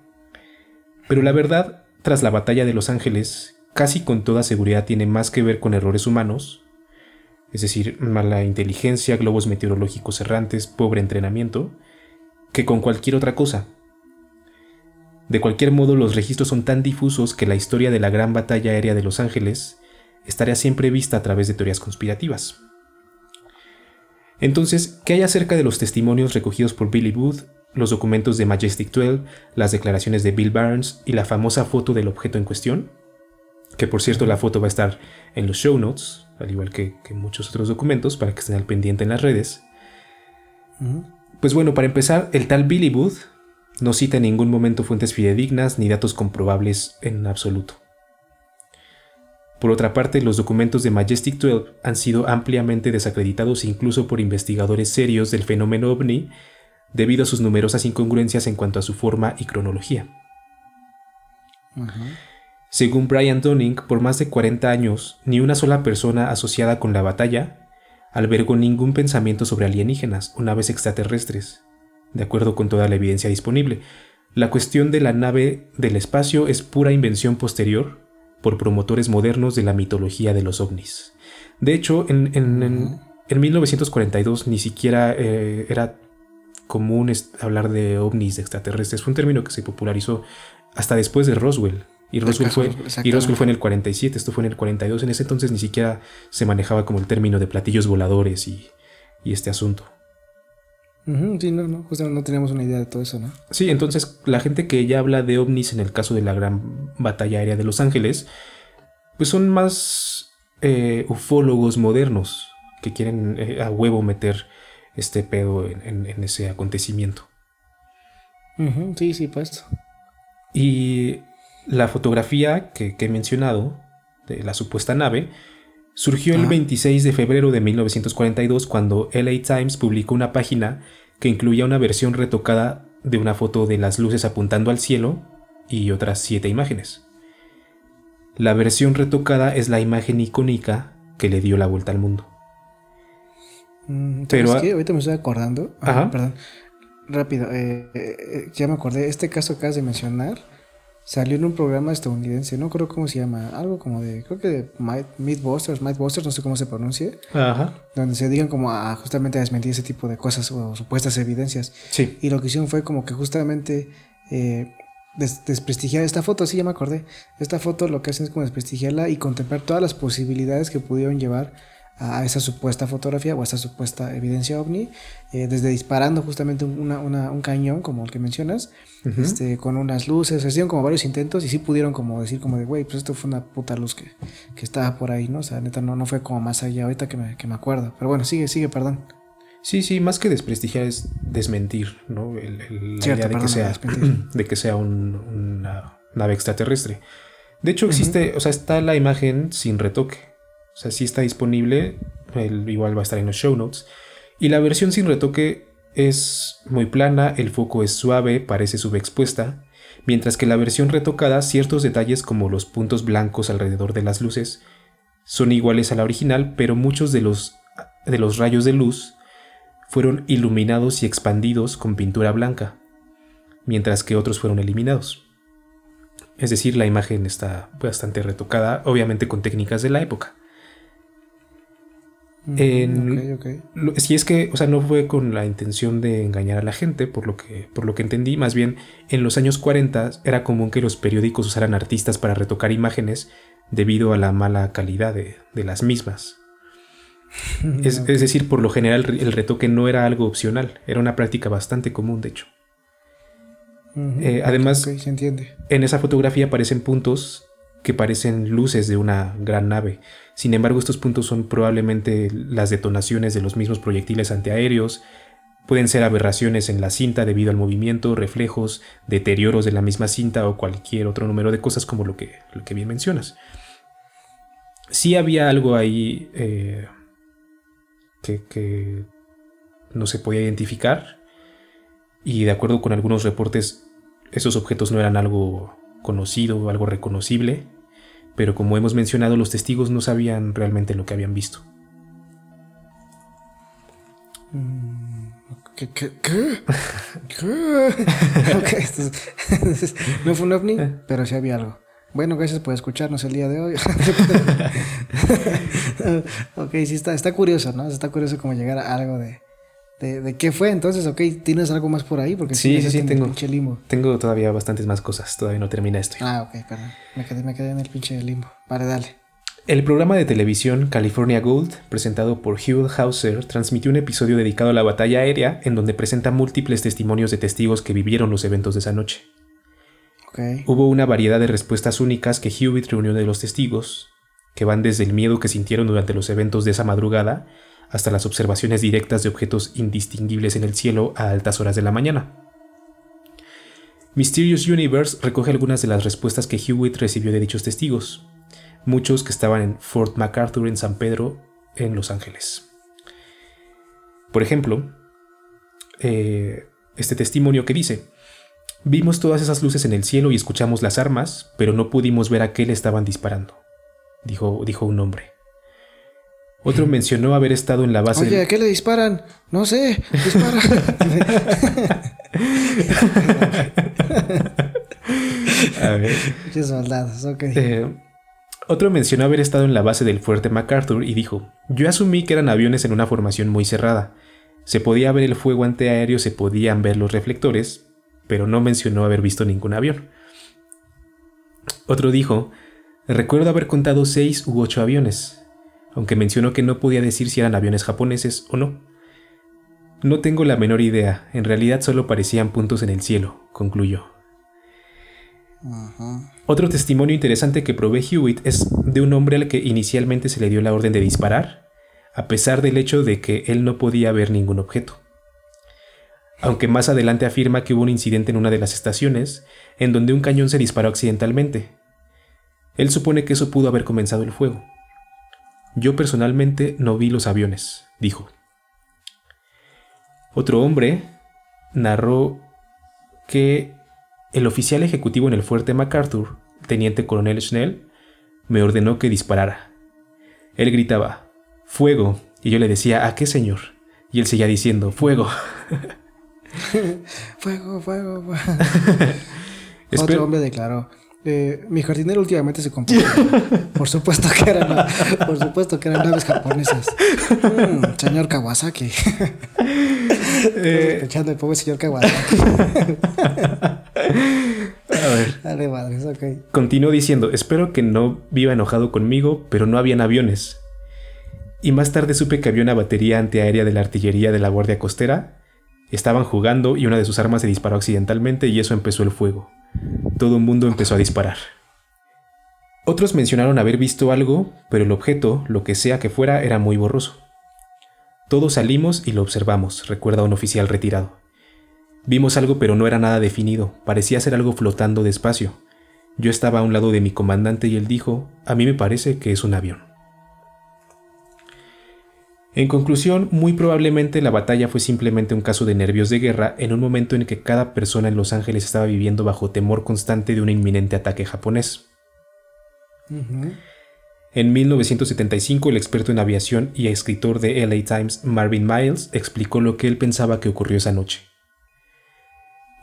Pero la verdad, tras la batalla de Los Ángeles, casi con toda seguridad tiene más que ver con errores humanos, es decir, mala inteligencia, globos meteorológicos errantes, pobre entrenamiento, que con cualquier otra cosa. De cualquier modo, los registros son tan difusos que la historia de la gran batalla aérea de Los Ángeles estaría siempre vista a través de teorías conspirativas. Entonces, ¿qué hay acerca de los testimonios recogidos por Billy Booth, los documentos de Majestic 12, las declaraciones de Bill Barnes y la famosa foto del objeto en cuestión? que por cierto la foto va a estar en los show notes, al igual que, muchos otros documentos, para que estén al pendiente en las redes. Pues bueno, para empezar, el tal Billy Booth no cita en ningún momento fuentes fidedignas ni datos comprobables en absoluto. Por otra parte, los documentos de Majestic 12 han sido ampliamente desacreditados incluso por investigadores serios del fenómeno ovni debido a sus numerosas incongruencias en cuanto a su forma y cronología. Según Brian Dunning, por más de 40 años, ni una sola persona asociada con la batalla albergó ningún pensamiento sobre alienígenas o naves extraterrestres, de acuerdo con toda la evidencia disponible. La cuestión de la nave del espacio es pura invención posterior por promotores modernos de la mitología de los ovnis. De hecho, en, 1942 ni siquiera eh, era común hablar de ovnis extraterrestres. Fue un término que se popularizó hasta después de Roswell, y Roswell, fue, y fue en el 47, esto fue en el 42. En ese entonces ni siquiera se manejaba como el término de platillos voladores y, este asunto. Sí, no, no, no teníamos una idea de todo eso, ¿no? Sí, entonces la gente que ya habla de ovnis en el caso de la gran batalla aérea de Los Ángeles, pues son más eh, ufólogos modernos que quieren eh, a huevo meter este pedo en, ese acontecimiento. sí, sí, pues. Y la fotografía que, he mencionado, de la supuesta nave, surgió el 26 de febrero de 1942 cuando LA Times publicó una página que incluía una versión retocada de una foto de las luces apuntando al cielo y otras siete imágenes. La versión retocada es la imagen icónica que le dio la vuelta al mundo. Mm, Pero ahorita me estoy acordando. Ajá. Perdón. Rápido. Eh, eh, ya me acordé. Este caso que acabas de mencionar salió en un programa estadounidense, no creo cómo se llama, algo como de, creo que de Mythbusters, Mythbusters, no sé cómo se pronuncie, Ajá. donde se digan como a justamente a desmentir ese tipo de cosas o supuestas evidencias. Sí. Y lo que hicieron fue como que justamente eh, desprestigiar esta foto, sí, ya me acordé, esta foto lo que hacen es como desprestigiarla y contemplar todas las posibilidades que pudieron llevar a esa supuesta fotografía o a esa supuesta evidencia ovni, eh, desde disparando justamente un cañón, como el que mencionas, este, con unas luces, hicieron como varios intentos y sí pudieron como decir como de, güey, pues esto fue una puta luz que, que, estaba por ahí, ¿no? O sea, neta, no, no fue como más allá ahorita que me, que me acuerdo. Pero bueno, sigue, sigue, perdón. Sí, sí, más que desprestigiar es desmentir, ¿no? El, la idea de que, sea, de que sea una nave extraterrestre. De hecho, existe, o sea, está la imagen sin retoque. O sea, sí está disponible, igual va a estar en los show notes. Y la versión sin retoque es muy plana, el foco es suave, parece subexpuesta, mientras que la versión retocada, ciertos detalles como los puntos blancos alrededor de las luces son iguales a la original, pero muchos de los, de los rayos de luz fueron iluminados y expandidos con pintura blanca, mientras que otros fueron eliminados. Es decir, la imagen está bastante retocada, obviamente con técnicas de la época. En, Si es que, o sea, no fue con la intención de engañar a la gente, por lo, que, por lo que entendí, más bien en los años 40 era común que los periódicos usaran artistas para retocar imágenes debido a la mala calidad de, las mismas. es, decir, por lo general el retoque no era algo opcional, era una práctica bastante común, de hecho. Eh, además, en esa fotografía aparecen puntos que parecen luces de una gran nave. Sin embargo, estos puntos son probablemente las detonaciones de los mismos proyectiles antiaéreos, pueden ser aberraciones en la cinta debido al movimiento, reflejos, deterioros de la misma cinta o cualquier otro número de cosas como lo que, lo que bien mencionas. Sí había algo ahí eh, que, que no se podía identificar y de acuerdo con algunos reportes esos objetos no eran algo conocido algo reconocible, pero como hemos mencionado, los testigos no sabían realmente lo que habían visto. Mm, ¿Qué? ¿Qué? ¿Qué? no fue un ovni, pero sí había algo. Bueno, gracias por escucharnos el día de hoy. ok, sí está, está curioso, ¿no? Está curioso como llegar a algo de, de, qué fue entonces, ok, ¿tienes algo más por ahí? Porque sí, sí, sí, tengo, limbo. tengo todavía bastantes más cosas, todavía no termina esto. Ah, ok, perdón, me quedé, me quedé en el pinche limbo. Vale, dale. El programa de televisión California Gold, presentado por Hugh Hauser, transmitió un episodio dedicado a la batalla aérea en donde presenta múltiples testimonios de testigos que vivieron los eventos de esa noche. Okay. Hubo una variedad de respuestas únicas que Hewitt reunió de los testigos, que van desde el miedo que sintieron durante los eventos de esa madrugada hasta las observaciones directas de objetos indistinguibles en el cielo a altas horas de la mañana. Mysterious Universe recoge algunas de las respuestas que Hewitt recibió de dichos testigos, muchos que estaban en Fort MacArthur en San Pedro, en Los Ángeles. Por ejemplo, eh, este testimonio que dice, vimos todas esas luces en el cielo y escuchamos las armas, pero no pudimos ver a qué le estaban disparando, dijo, dijo un hombre. Otro mencionó haber estado en la base. Oye, ¿a qué le disparan? No sé, dispara. a ver. Qué soldados, ok. Eh, otro mencionó haber estado en la base del fuerte MacArthur y dijo: Yo asumí que eran aviones en una formación muy cerrada. Se podía ver el fuego antiaéreo, se podían ver los reflectores, pero no mencionó haber visto ningún avión. Otro dijo: Recuerdo haber contado seis u ocho aviones aunque mencionó que no podía decir si eran aviones japoneses o no. No tengo la menor idea, en realidad solo parecían puntos en el cielo, concluyó. Otro testimonio interesante que provee Hewitt es de un hombre al que inicialmente se le dio la orden de disparar, a pesar del hecho de que él no podía ver ningún objeto. Aunque más adelante afirma que hubo un incidente en una de las estaciones, en donde un cañón se disparó accidentalmente. Él supone que eso pudo haber comenzado el fuego. Yo personalmente no vi los aviones, dijo. Otro hombre narró que el oficial ejecutivo en el fuerte MacArthur, teniente coronel Schnell, me ordenó que disparara. Él gritaba, ¡Fuego! Y yo le decía, ¿a qué señor? Y él seguía diciendo, ¡Fuego! fuego, fuego, fuego. Otro hombre declaró, eh, mi jardinero últimamente se compró. por supuesto que eran, por supuesto que eran naves japonesas. Mm, señor Kawasaki. eh, el pobre señor Kawasaki. A ver. Dale madres, ok. Continuó diciendo, espero que no viva enojado conmigo, pero no habían aviones. Y más tarde supe que había una batería antiaérea de la artillería de la Guardia Costera. Estaban jugando y una de sus armas se disparó accidentalmente y eso empezó el fuego. Todo el mundo empezó a disparar. Otros mencionaron haber visto algo, pero el objeto, lo que sea que fuera, era muy borroso. Todos salimos y lo observamos, recuerda un oficial retirado. Vimos algo pero no era nada definido, parecía ser algo flotando despacio. Yo estaba a un lado de mi comandante y él dijo, a mí me parece que es un avión. En conclusión, muy probablemente la batalla fue simplemente un caso de nervios de guerra en un momento en que cada persona en Los Ángeles estaba viviendo bajo temor constante de un inminente ataque japonés. En 1975, el experto en aviación y escritor de LA Times, Marvin Miles, explicó lo que él pensaba que ocurrió esa noche.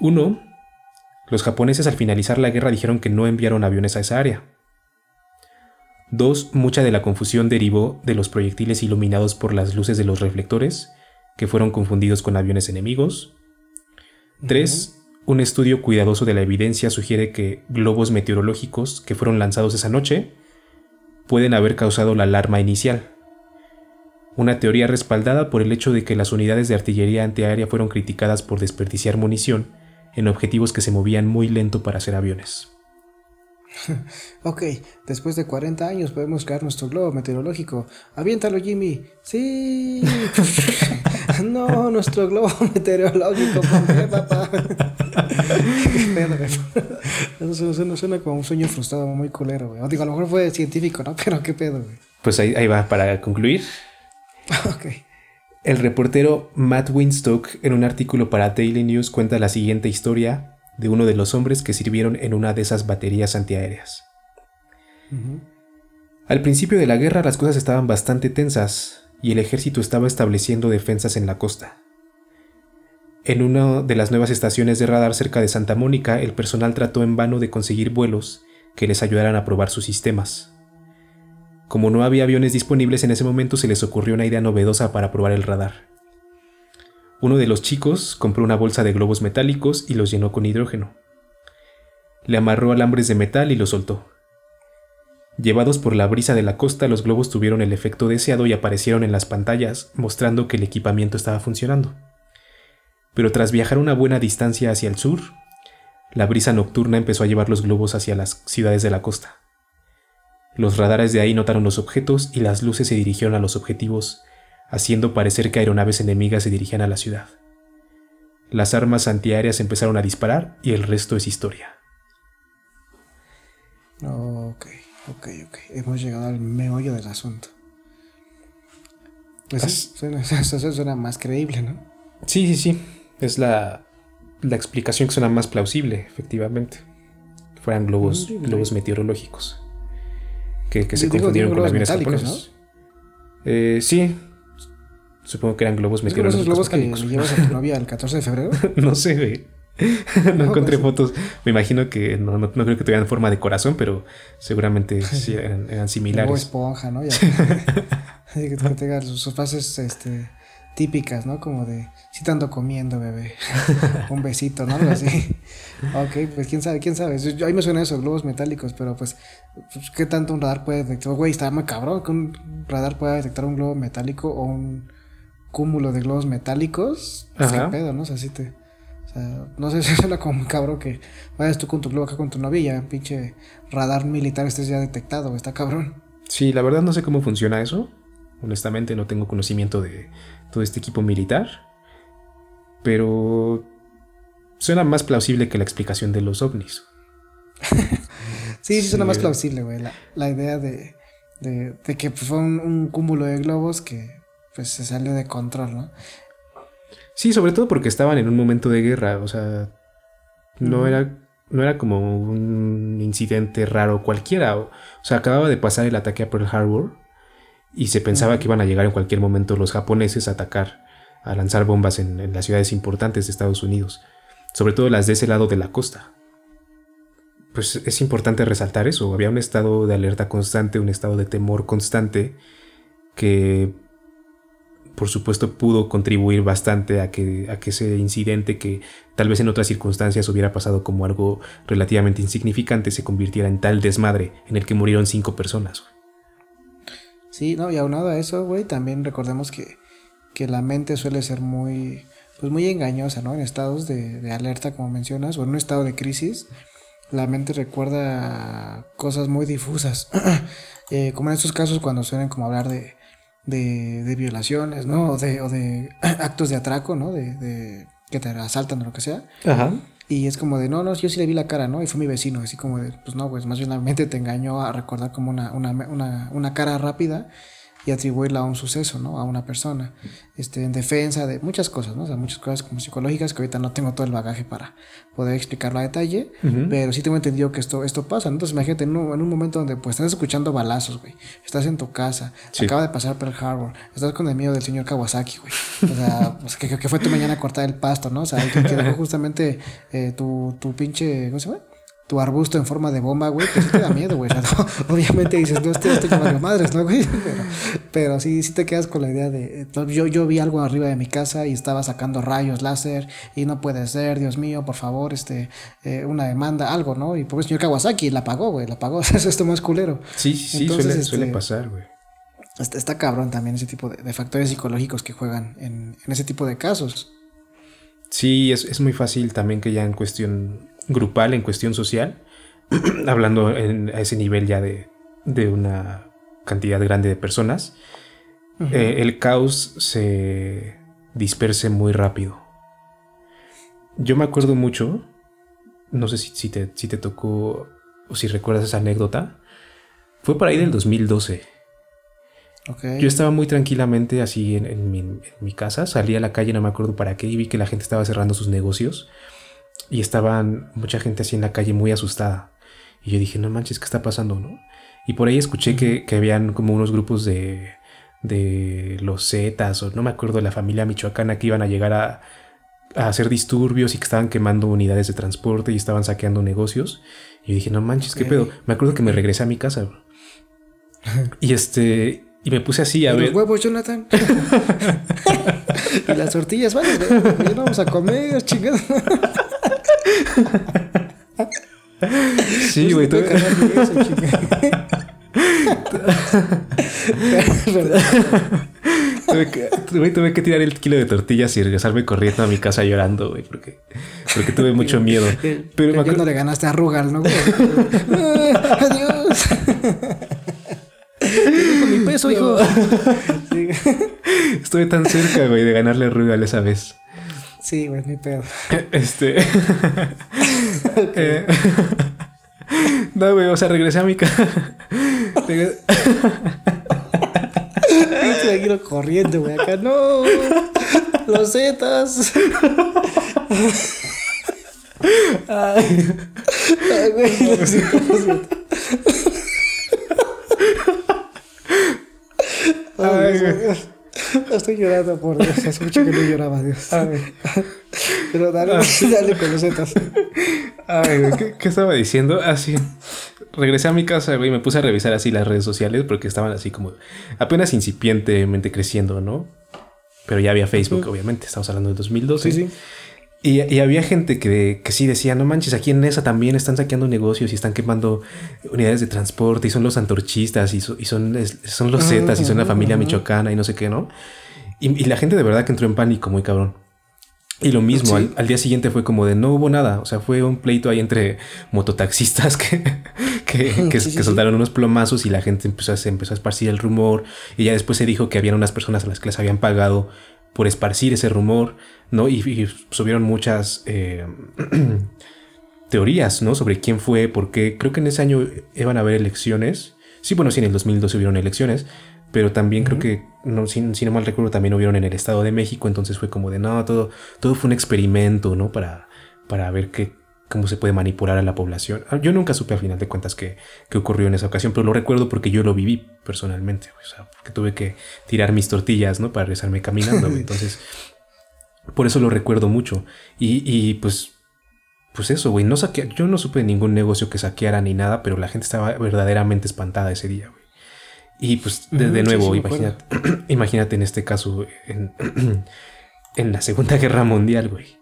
1. Los japoneses al finalizar la guerra dijeron que no enviaron aviones a esa área. 2. Mucha de la confusión derivó de los proyectiles iluminados por las luces de los reflectores, que fueron confundidos con aviones enemigos. 3. Un estudio cuidadoso de la evidencia sugiere que globos meteorológicos que fueron lanzados esa noche pueden haber causado la alarma inicial. Una teoría respaldada por el hecho de que las unidades de artillería antiaérea fueron criticadas por desperdiciar munición en objetivos que se movían muy lento para hacer aviones. ok, después de 40 años podemos crear nuestro globo meteorológico. Aviéntalo, Jimmy. Sí. no, nuestro globo meteorológico. ¿Por papá? Eso suena, suena, como un sueño frustrado muy culero, güey. Digo, a lo mejor fue científico, ¿no? Pero qué pedo, güey. Pues ahí, ahí va, para concluir. ok. El reportero Matt Winstock, en un artículo para Daily News, cuenta la siguiente historia de uno de los hombres que sirvieron en una de esas baterías antiaéreas. Al principio de la guerra las cosas estaban bastante tensas y el ejército estaba estableciendo defensas en la costa. En una de las nuevas estaciones de radar cerca de Santa Mónica, el personal trató en vano de conseguir vuelos que les ayudaran a probar sus sistemas. Como no había aviones disponibles en ese momento, se les ocurrió una idea novedosa para probar el radar. Uno de los chicos compró una bolsa de globos metálicos y los llenó con hidrógeno. Le amarró alambres de metal y los soltó. Llevados por la brisa de la costa, los globos tuvieron el efecto deseado y aparecieron en las pantallas, mostrando que el equipamiento estaba funcionando. Pero tras viajar una buena distancia hacia el sur, la brisa nocturna empezó a llevar los globos hacia las ciudades de la costa. Los radares de ahí notaron los objetos y las luces se dirigieron a los objetivos, haciendo parecer que aeronaves enemigas se dirigían a la ciudad. Las armas antiaéreas empezaron a disparar y el resto es historia. Ok, ok, ok. Hemos llegado al meollo del asunto. Pues suena, suena, más creíble, ¿no? Sí, sí, sí. Es la, la explicación que suena más plausible, efectivamente. Fueran globos, globos meteorológicos. Que, se confundieron con aviones japoneses. Eh, sí, Supongo que eran globos meteorológicos. esos globos que le llevas a tu novia el 14 de febrero? no sé, güey. no, encontré pues fotos. Me imagino que no, no, creo que tuvieran forma de corazón, pero seguramente sí eran, similares. Como esponja, ¿no? Ya, que, tenga sus fases este, típicas, ¿no? Como de, si te ando comiendo, bebé. Un besito, ¿no? Algo así. ok, pues quién sabe, quién sabe. Yo, a mí me suenan esos globos metálicos, pero pues, pues, ¿qué tanto un radar puede detectar? Güey, está muy cabrón que un radar pueda detectar un globo metálico o un cúmulo de globos metálicos, pues, qué pedo, ¿no? O sea, si te. O sea, no sé si suena como un cabrón que vayas tú con tu globo acá con tu novia, pinche radar militar estés ya detectado, está cabrón. Sí, la verdad no sé cómo funciona eso. Honestamente no tengo conocimiento de todo este equipo militar. Pero suena más plausible que la explicación de los ovnis. sí, sí, suena más plausible, güey. La, idea de, de, que fue un, cúmulo de globos que pues se salió de control, ¿no? Sí, sobre todo porque estaban en un momento de guerra, o sea, no era no era como un incidente raro cualquiera, o, sea, acababa de pasar el ataque a Pearl Harbor y se pensaba que iban a llegar en cualquier momento los japoneses a atacar, a lanzar bombas en, en las ciudades importantes de Estados Unidos, sobre todo las de ese lado de la costa. Pues es importante resaltar eso, había un estado de alerta constante, un estado de temor constante que por supuesto pudo contribuir bastante a que, a que ese incidente que tal vez en otras circunstancias hubiera pasado como algo relativamente insignificante se convirtiera en tal desmadre en el que murieron cinco personas. Sí, no, y aunado a eso, güey, también recordemos que, que la mente suele ser muy, pues muy engañosa, ¿no? En estados de, alerta, como mencionas, o en un estado de crisis, la mente recuerda cosas muy difusas. Eh, como en estos casos cuando suelen como hablar de, de, violaciones, ¿no? O de, o de actos de atraco, ¿no? De, que te asaltan o lo que sea. Ajá. Y es como de, no, no, yo sí le vi la cara, ¿no? Y fue mi vecino, así como de, pues no, pues más bien la mente te engañó a recordar como una, una, una, una cara rápida y atribuirla a un suceso, ¿no? A una persona, este, en defensa de muchas cosas, ¿no? O sea, muchas cosas como psicológicas que ahorita no tengo todo el bagaje para poder explicarlo a detalle, pero sí tengo entendido que esto, esto pasa. Entonces imagínate en un, en un momento donde pues estás escuchando balazos, güey, estás en tu casa, acaba de pasar Pearl Harbor, estás con el miedo del señor Kawasaki, güey. O sea, pues, que, que, fue tu mañana a cortar el pasto, ¿no? O sea, que, que dejó justamente eh, tu, tu pinche, ¿cómo se llama? Tu arbusto en forma de bomba, güey, pues sí te da miedo, güey. obviamente dices, no, estoy, estoy llamando madres, ¿no, güey? Pero, sí, sí te quedas con la idea de. Yo, yo vi algo arriba de mi casa y estaba sacando rayos láser y no puede ser, Dios mío, por favor, este, eh, una demanda, algo, ¿no? Y pues el señor Kawasaki la pagó, güey, la pagó. Eso es más culero. Sí, sí, sí, suele, suele, este, pasar, güey. Está, está, cabrón también ese tipo de, factores psicológicos que juegan en, en, ese tipo de casos. Sí, es, es muy fácil también que ya en cuestión grupal, en cuestión social, hablando a ese nivel ya de, de, una cantidad grande de personas, eh, el caos se disperse muy rápido. Yo me acuerdo mucho, no sé si, te, si te tocó o si recuerdas esa anécdota, fue por ahí del 2012. Yo estaba muy tranquilamente así en, mi, en, mi, casa, salí a la calle, no me acuerdo para qué, y vi que la gente estaba cerrando sus negocios y estaban mucha gente así en la calle muy asustada. Y yo dije, no manches, ¿qué está pasando? ¿no? Y por ahí escuché que, que habían como unos grupos de, de los Zetas, o no me acuerdo, de la familia michoacana que iban a llegar a, a, hacer disturbios y que estaban quemando unidades de transporte y estaban saqueando negocios. Y yo dije, no manches, ¿qué pedo? Me acuerdo que me regresé a mi casa. y este, y me puse así a ver. Los huevos, Jonathan. y las tortillas, vale, ya vamos a comer, chingados. Sí, güey. Tuve... tuve, que, tuve, que tirar el kilo de tortillas y regresarme corriendo a mi casa llorando, güey, porque, porque tuve mucho miedo. Pero me no le ganaste a Rugal, ¿no? Adiós. Con mi peso, hijo. Estuve tan cerca, güey, de ganarle a Rugal esa vez. Sí, güey, mi pedo. Este. eh... no, güey, o sea, regresé a mi casa. Estoy corriendo, güey. Acá no. Los zetas. Ay. Ay, güey. Los Ay, güey. Estoy llorando por Dios. Hace mucho que no lloraba, Dios. Pero dale, dale con los zetas. Ay, ¿qué, ¿qué, estaba diciendo? Así. Ah, regresé a mi casa, güey, y me puse a revisar así las redes sociales porque estaban así como apenas incipientemente creciendo, ¿no? Pero ya había Facebook, obviamente. Estamos hablando de 2012. Sí, sí. Y, había gente que, que, sí decía, no manches, aquí en esa también están saqueando negocios y están quemando unidades de transporte y son los antorchistas y, y son, son los Zetas y son la familia michoacana y no sé qué, ¿no? Y, la gente de verdad que entró en pánico muy cabrón. Y lo mismo, al, día siguiente fue como de no hubo nada, o sea, fue un pleito ahí entre mototaxistas que, que, que, soltaron unos plomazos y la gente empezó a, empezó a esparcir el rumor y ya después se dijo que habían unas personas a las que les habían pagado por esparcir ese rumor, ¿no? Y, subieron muchas eh, teorías, ¿no? Sobre quién fue, por qué. Creo que en ese año iban a haber elecciones. Sí, bueno, sí, en el 2012 hubieron elecciones, pero también creo que, no, si, no mal recuerdo, también hubieron en el Estado de México, entonces fue como de, no, todo, todo fue un experimento, ¿no? Para, para ver qué, cómo se puede manipular a la población. Ah, yo nunca supe al final de cuentas qué, ocurrió en esa ocasión, pero lo recuerdo porque yo lo viví personalmente, o sea, porque tuve que tirar mis tortillas, ¿no? Para regresarme caminando, Entonces, por eso lo recuerdo mucho. Y, pues, pues eso, güey, no yo no supe de ningún negocio que saqueara ni nada, pero la gente estaba verdaderamente espantada ese día, güey. Y pues, de, nuevo, imagínate, imagínate en este caso, en, en la Segunda Guerra Mundial, güey.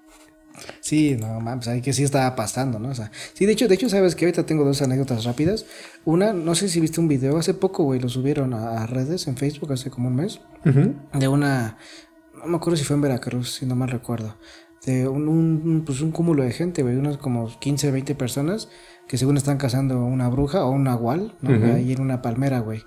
Sí, no mames, ahí que sí estaba pasando, ¿no? O sea, sí, de hecho, de hecho, sabes que ahorita tengo dos anécdotas rápidas. Una, no sé si viste un video hace poco, güey, lo subieron a, redes en Facebook hace como un mes. De una, no me acuerdo si fue en Veracruz, si no mal recuerdo. De un, un, pues un cúmulo de gente, güey, unas como 15, 20 personas que según están cazando una bruja o un nahual, ¿no? Ahí en una palmera, güey.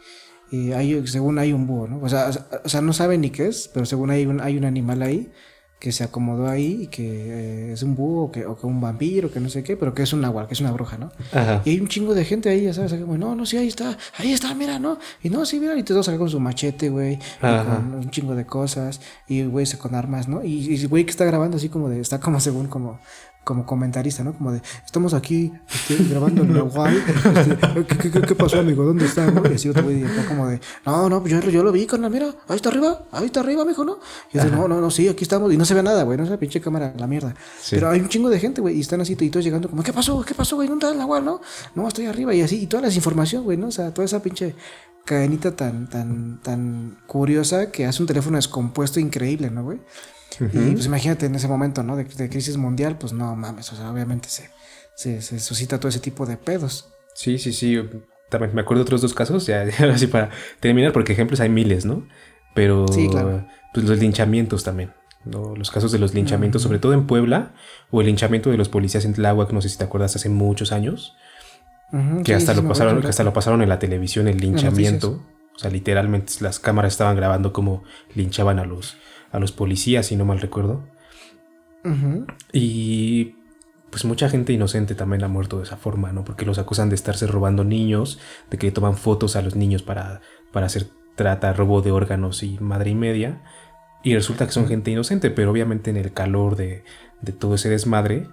Y hay, según hay un búho, ¿no? O sea, o sea, no saben ni qué es, pero según hay un, hay un animal ahí que se acomodó ahí y que eh, es un búho o que, o que un vampiro, que no sé qué, pero que es un agua, que es una bruja, ¿no? Ajá. Y hay un chingo de gente ahí, ya sabes, como, no, no, sí, ahí está, ahí está, mira, ¿no? Y no, sí, mira, y todos salgan con su machete, güey, con un chingo de cosas, y güey, con armas, ¿no? Y güey que está grabando así como de, está como según como, como comentarista, ¿no? Como de, estamos aquí este, grabando en Nahual, este, ¿qué, qué, qué, qué pasó, amigo? ¿Dónde está? ¿no? Y así otro güey está como de, no, no, yo, yo lo vi, carnal, mira, ahí está arriba, ahí está arriba, mijo, ¿no? Y dice, no, no, no, sí, aquí estamos, y no se ve nada, güey, no se ve pinche cámara, la mierda. Sí. Pero hay un chingo de gente, güey, y están así y todos llegando como, ¿qué pasó? ¿Qué pasó, güey? ¿Dónde está el Nahual, no? No, estoy arriba, y así, y toda la información, güey, ¿no? O sea, toda esa pinche cadenita tan, tan, tan curiosa que hace un teléfono descompuesto increíble, ¿no, güey? Y pues imagínate en ese momento, ¿no? De, de crisis mundial, pues no mames, o sea, obviamente se, se, se suscita todo ese tipo de pedos. Sí, sí, sí. También me acuerdo de otros dos casos, ya ahora sí para terminar, porque ejemplos hay miles, ¿no? Pero Sí, claro. pues los linchamientos también. ¿no? Los casos de los linchamientos, sobre todo en Puebla, o el linchamiento de los policías en Tláhuac, no sé si te acuerdas, hace muchos años, que sí, hasta sí, lo pasaron, que hasta lo pasaron en la televisión, el linchamiento. O sea, literalmente las cámaras estaban grabando cómo linchaban a los, a los policías, si no mal recuerdo. Y pues mucha gente inocente también ha muerto de esa forma, ¿no? Porque los acusan de estarse robando niños, de que toman fotos a los niños para, para hacer trata, robo de órganos y madre y media. Y resulta que son gente inocente, pero obviamente en el calor de, de todo ese desmadre,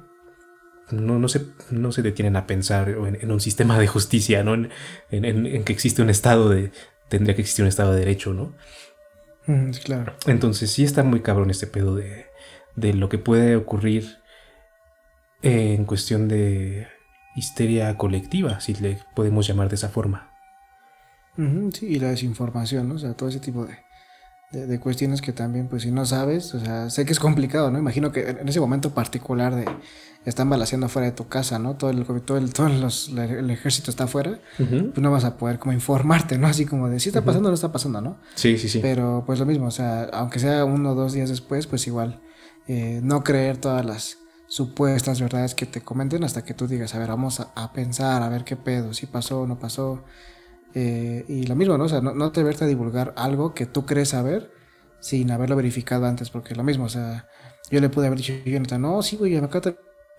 no, no, se, no se detienen a pensar en, en un sistema de justicia, ¿no? En, en- en- en que existe un Estado de... Tendría que existir un Estado de Derecho, ¿no? Claro. Entonces sí está muy cabrón este pedo de, de lo que puede ocurrir en cuestión de histeria colectiva, si le podemos llamar de esa forma. Sí, y la desinformación, ¿no? O sea, todo ese tipo de, de, de cuestiones que también, pues si no sabes, o sea, sé que es complicado, ¿no? Imagino que en ese momento particular de están balaseando fuera de tu casa, ¿no? Todo el, todo el, todo los- el ejército está afuera, pues no vas a poder como informarte, ¿no? Así como de si está pasando o no está pasando, ¿no? Sí, sí, sí. Pero pues lo mismo, o sea, aunque sea uno o dos días después, pues igual eh, no creer todas las supuestas verdades que te comenten hasta que tú digas, a ver, vamos a, a pensar, a ver qué pedo, si pasó o no pasó. Eh, y lo mismo, ¿no? O sea, no, no atreverte a divulgar algo que tú crees saber sin haberlo verificado antes, porque lo mismo, o sea, yo le pude haber dicho a Jonathan, no, sí, güey, acá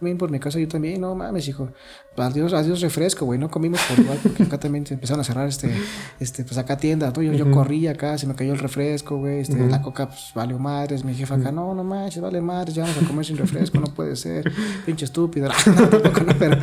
también por mi casa yo también, no mames, hijo, adiós, adiós refresco, güey, no comimos por igual, porque acá también se empezaron a cerrar, este, este, pues acá tienda, ¿no? yo, yo corrí acá, se me cayó el refresco, güey, este, la coca, pues valió madres, mi jefa acá, no, no manches, vale madres, ya vamos a comer sin refresco, no puede ser, pinche estúpido, no, tampoco, no, pero,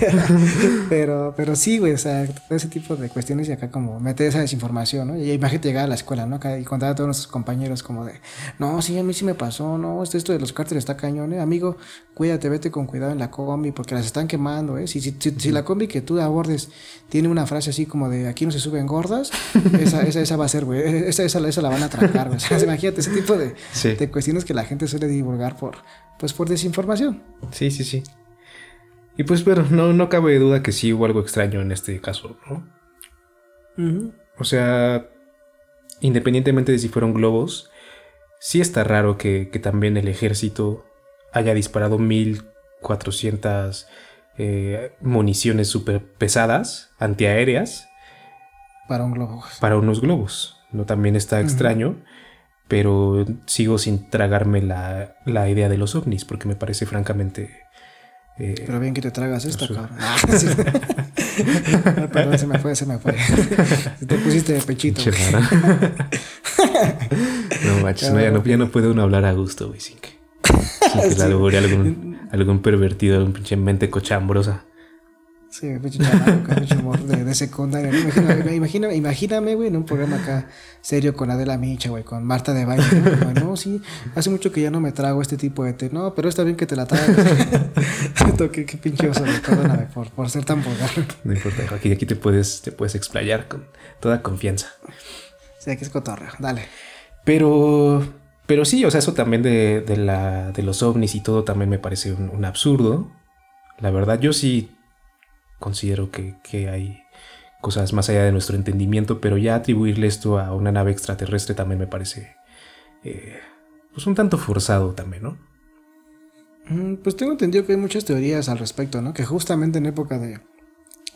pero, pero, pero sí, güey, o sea, todo ese tipo de cuestiones y acá como meter esa desinformación, ¿no? Y imagínate llegar a la escuela, ¿no? Acá y contar a todos nuestros compañeros como de, no, sí, a mí sí me pasó, no, esto, esto de los cárteles está cañón, ¿eh? Amigo, cuídate, vete con cuidado en la combi porque las están quemando, ¿eh? Si, si, si, si la combi que tú abordes tiene una frase así como de, aquí no se suben gordas, esa, esa, esa va a ser, güey, esa, esa, esa la van a atracar, güey. Imagínate ese tipo de, Sí. de cuestiones que la gente suele divulgar por, pues por desinformación. Sí, sí, sí. Y pues bueno, no, no cabe duda que sí hubo algo extraño en este caso, ¿no? O sea, independientemente de si fueron globos, sí está raro que, que también el ejército haya disparado 1400 eh, municiones súper pesadas, antiaéreas, Para un globo. para unos globos. No también está extraño, pero sigo sin tragarme la, la idea de los ovnis, porque me parece francamente... eh, Pero bien que te tragas esta, cabrón. Ah, sí. No, perdón, se me fue, se me fue. Te pusiste de pechito. No manches, no, ya, no, ya no puede uno hablar a gusto, güey, sin que, que Sí. albore algún, algún pervertido, algún pinche mente cochambrosa. Sí, pinche chamaco, pinche humor de, de secundaria. Imagíname, imagíname, imagíname, güey, en un programa acá serio con Adela Micha, güey, con Marta de Baile. ¿no? Sí, hace mucho que ya no me trago este tipo de té. No, pero está bien que te la tragues. qué, qué pinche oso, perdóname por, por ser tan vulgar. No importa, aquí, aquí te puedes, te puedes explayar con toda confianza. Sí, aquí es cotorreo, dale. Pero, pero sí, o sea, eso también de, de la, de los ovnis y todo también me parece un, un absurdo. La verdad, yo sí considero que, que hay cosas más allá de nuestro entendimiento, pero ya atribuirle esto a una nave extraterrestre también me parece eh, pues un tanto forzado también, ¿no? Mm, Pues tengo entendido que hay muchas teorías al respecto, ¿no? Que justamente en época de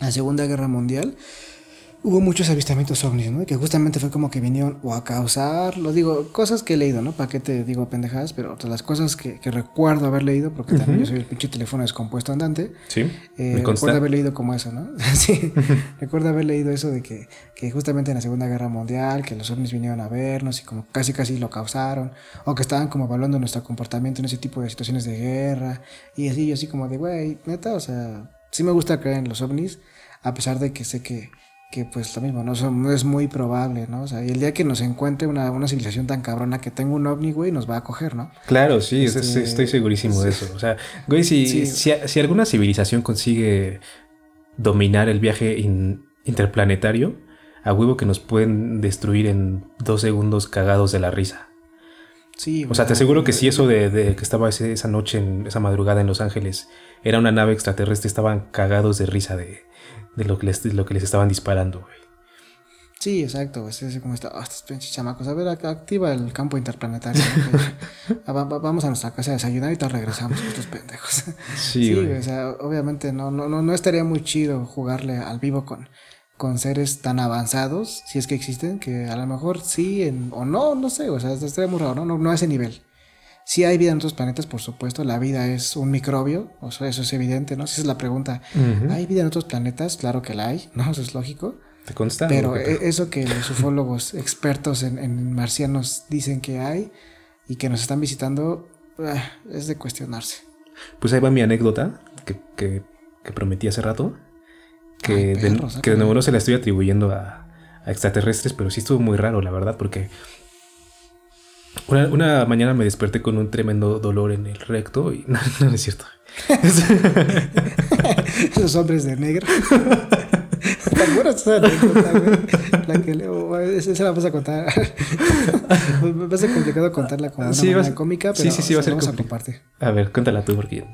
la Segunda Guerra Mundial, hubo muchos avistamientos ovnis, ¿no? Que justamente fue como que vinieron o a causar, lo digo, cosas que he leído, ¿no? ¿Para qué te digo pendejadas? Pero otras las cosas que, recuerdo haber leído, porque también yo soy el pinche teléfono descompuesto andante. Sí. Eh, recuerdo haber leído como eso, ¿no? sí. recuerdo haber leído eso de que, que justamente en la Segunda Guerra Mundial, que los ovnis vinieron a vernos y como casi casi lo causaron, o que estaban como evaluando nuestro comportamiento en ese tipo de situaciones de guerra, y así, yo así como de, güey, neta, o sea, sí me gusta creer en los ovnis, a pesar de que sé que que pues lo mismo, no, es muy probable, ¿no? O sea, y el día que nos encuentre una, una civilización tan cabrona que tenga un ovni, güey, nos va a coger, ¿no? Claro, sí, este, estoy segurísimo de eso. O sea, güey, si, si, alguna civilización consigue dominar el viaje interplanetario, a huevo que nos pueden destruir en dos segundos cagados de la risa. Sí, o sea, te aseguro que si eso de, de que estaba esa noche, en, esa madrugada en Los Ángeles, era una nave extraterrestre, estaban cagados de risa de, de lo que les, lo que les estaban disparando, güey. Sí, exacto, Es como está, oh, estos pinches chamacos. A ver, activa el campo interplanetario. Vamos a nuestra casa a desayunar y te regresamos con estos pendejos. Sí, güey. O sea, obviamente no, no, no, no estaría muy chido jugarle al vivo con, con seres tan avanzados, si es que existen, que a lo mejor sí o no, no sé, o sea, estaría muy raro, ¿no? No, no a ese nivel. Si hay vida en otros planetas, por supuesto, la vida es un microbio, o sea, eso es evidente, ¿no? Esa es la pregunta. ¿Hay vida en otros planetas? Claro que la hay, ¿no? Eso es lógico. ¿Te consta? Pero e, eso que los ufólogos expertos en, marcianos dicen que hay y que nos están visitando, ah, es de cuestionarse. Pues ahí va mi anécdota que, prometí hace rato, que, de, que de nuevo no se la estoy atribuyendo a, a extraterrestres, pero sí estuvo muy raro, la verdad, porque una, mañana me desperté con un tremendo dolor en el recto y no, no es cierto. Esos hombres de negro. ¿Te acuerdas esa La que le, esa la vas a contar. va a ser complicado contarla como una cómica, pero sí, sí, sí, va a ser vamos a compartir. A ver, cuéntala tú porque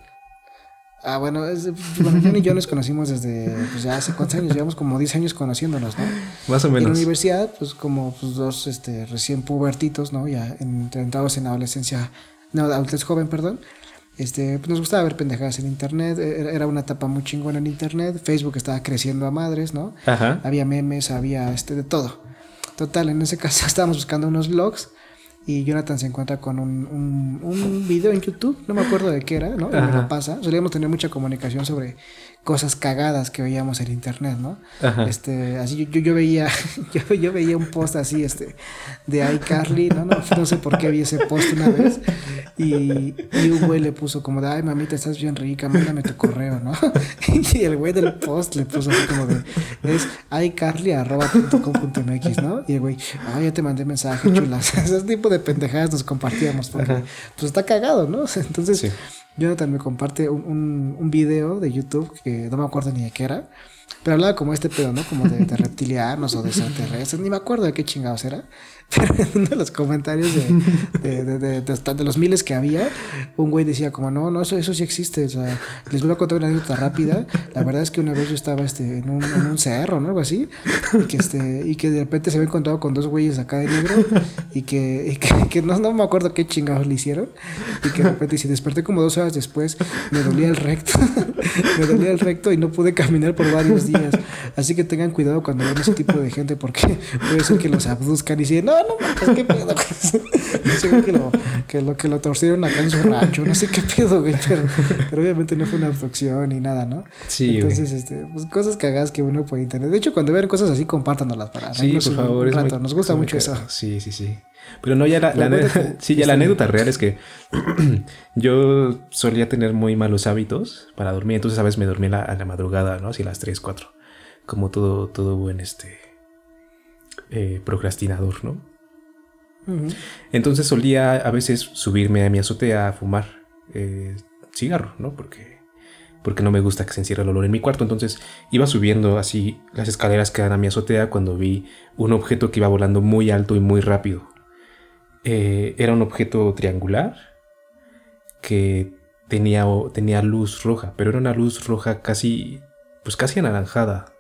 Ah, bueno, es, bueno, John y yo nos conocimos desde, pues ya hace cuántos años, llevamos como 10 años conociéndonos, ¿no? Más o menos. En la universidad, pues como pues, dos este, recién pubertitos, ¿no? Ya entrados en adolescencia, no, adultez joven, perdón. Este, pues nos gustaba ver pendejadas en internet, e, era una etapa muy chingona en internet, Facebook estaba creciendo a madres, ¿no? Ajá. Había memes, había este, de todo. Total, en ese caso estábamos buscando unos blogs y Jonathan se encuentra con un, un, un, video en YouTube, no me acuerdo de qué era, ¿no? Y me lo pasa. Solíamos tener mucha comunicación sobre cosas cagadas que veíamos en internet, ¿no? Este, así yo, yo, veía, yo, yo, veía un post así, este, de iCarly, ¿no? ¿no? No sé por qué vi ese post una vez. Y, y un güey le puso como de, ay mamita, estás bien rica, mándame tu correo, ¿no? Y el güey del post le puso así como de, es iCarly.com.mx, ¿no? Y el güey, ay, ya te mandé mensaje, chulas. Ese tipo de pendejadas nos compartíamos porque, pues está cagado, ¿no? Entonces, sí. Jonathan me comparte un, un, un, video de YouTube que no me acuerdo ni de qué era, pero hablaba como este pedo, ¿no? Como de, de reptilianos o de extraterrestres, ni me acuerdo de qué chingados era. Uno de los comentarios de, de, de, de, los miles que había, un güey decía como, no, no, eso, eso sí existe. O sea, les voy a contar una anécdota rápida. La verdad es que una vez yo estaba este, en, un, en un cerro, ¿no? Algo así. Y que, este, y que de repente se había encontrado con dos güeyes acá de negro. Y que, y que, que no, no, me acuerdo qué chingados le hicieron. Y que de repente, si desperté como dos horas después, me dolía el recto. me dolía el recto y no pude caminar por varios días. Así que tengan cuidado cuando ven ese tipo de gente porque puede ser que los abduzcan y dicen, no, no, no, qué pedo. no sé que lo, que lo que lo torcieron acá en su rancho, no sé qué pedo, güey, pero, pero obviamente no fue una abducción ni nada, ¿no? Sí. Entonces, este, pues cosas cagadas que uno puede internet. De hecho, cuando vean cosas así, compártanlas para Sí, por favor. Un Nos gusta mucho eso. Sí, sí, sí. Pero no, ya la, sí, ya la anécdota real es que yo solía tener muy malos hábitos para dormir. Entonces, a veces me dormía a la, madrugada, ¿no? Así a las 3, 4. Como todo, todo buen este eh, procrastinador, ¿no? Entonces solía a veces subirme a mi azotea a fumar eh, cigarro, ¿no? Porque, porque no me gusta que se encierre el olor en mi cuarto. Entonces iba subiendo así las escaleras que dan a mi azotea cuando vi un objeto que iba volando muy alto y muy rápido. Eh, era un objeto triangular que tenía, tenía luz roja, pero era una luz roja casi, pues casi anaranjada.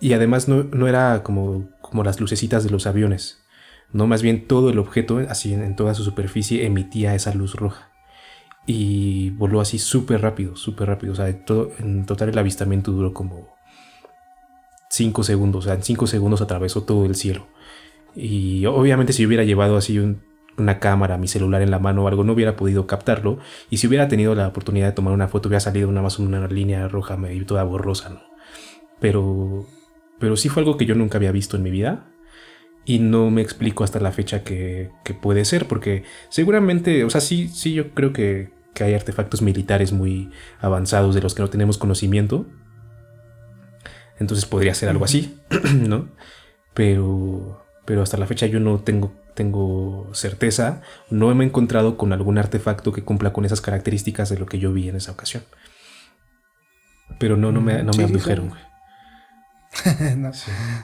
Y además no, no era como, como las lucecitas de los aviones no, más bien todo el objeto, así en, toda su superficie, emitía esa luz roja. Y voló así súper rápido, súper rápido. O sea, todo, en total el avistamiento duró como 5 segundos, o sea, en 5 segundos atravesó todo el cielo. Y obviamente si hubiera llevado así una cámara, mi celular en la mano o algo, no hubiera podido captarlo. Y si hubiera tenido la oportunidad de tomar una foto, hubiera salido nada más una línea roja medio toda borrosa, ¿no? Pero, pero sí fue algo que yo nunca había visto en mi vida. Y no me explico hasta la fecha que, que puede ser, porque seguramente, o sea, sí, sí, yo creo que, que hay artefactos militares muy avanzados de los que no tenemos conocimiento. Entonces podría ser algo así, ¿no? Pero, pero hasta la fecha yo no tengo, tengo certeza, no me he encontrado con algún artefacto que cumpla con esas características de lo que yo vi en esa ocasión. Pero no, no me, no me abdujeron, güey.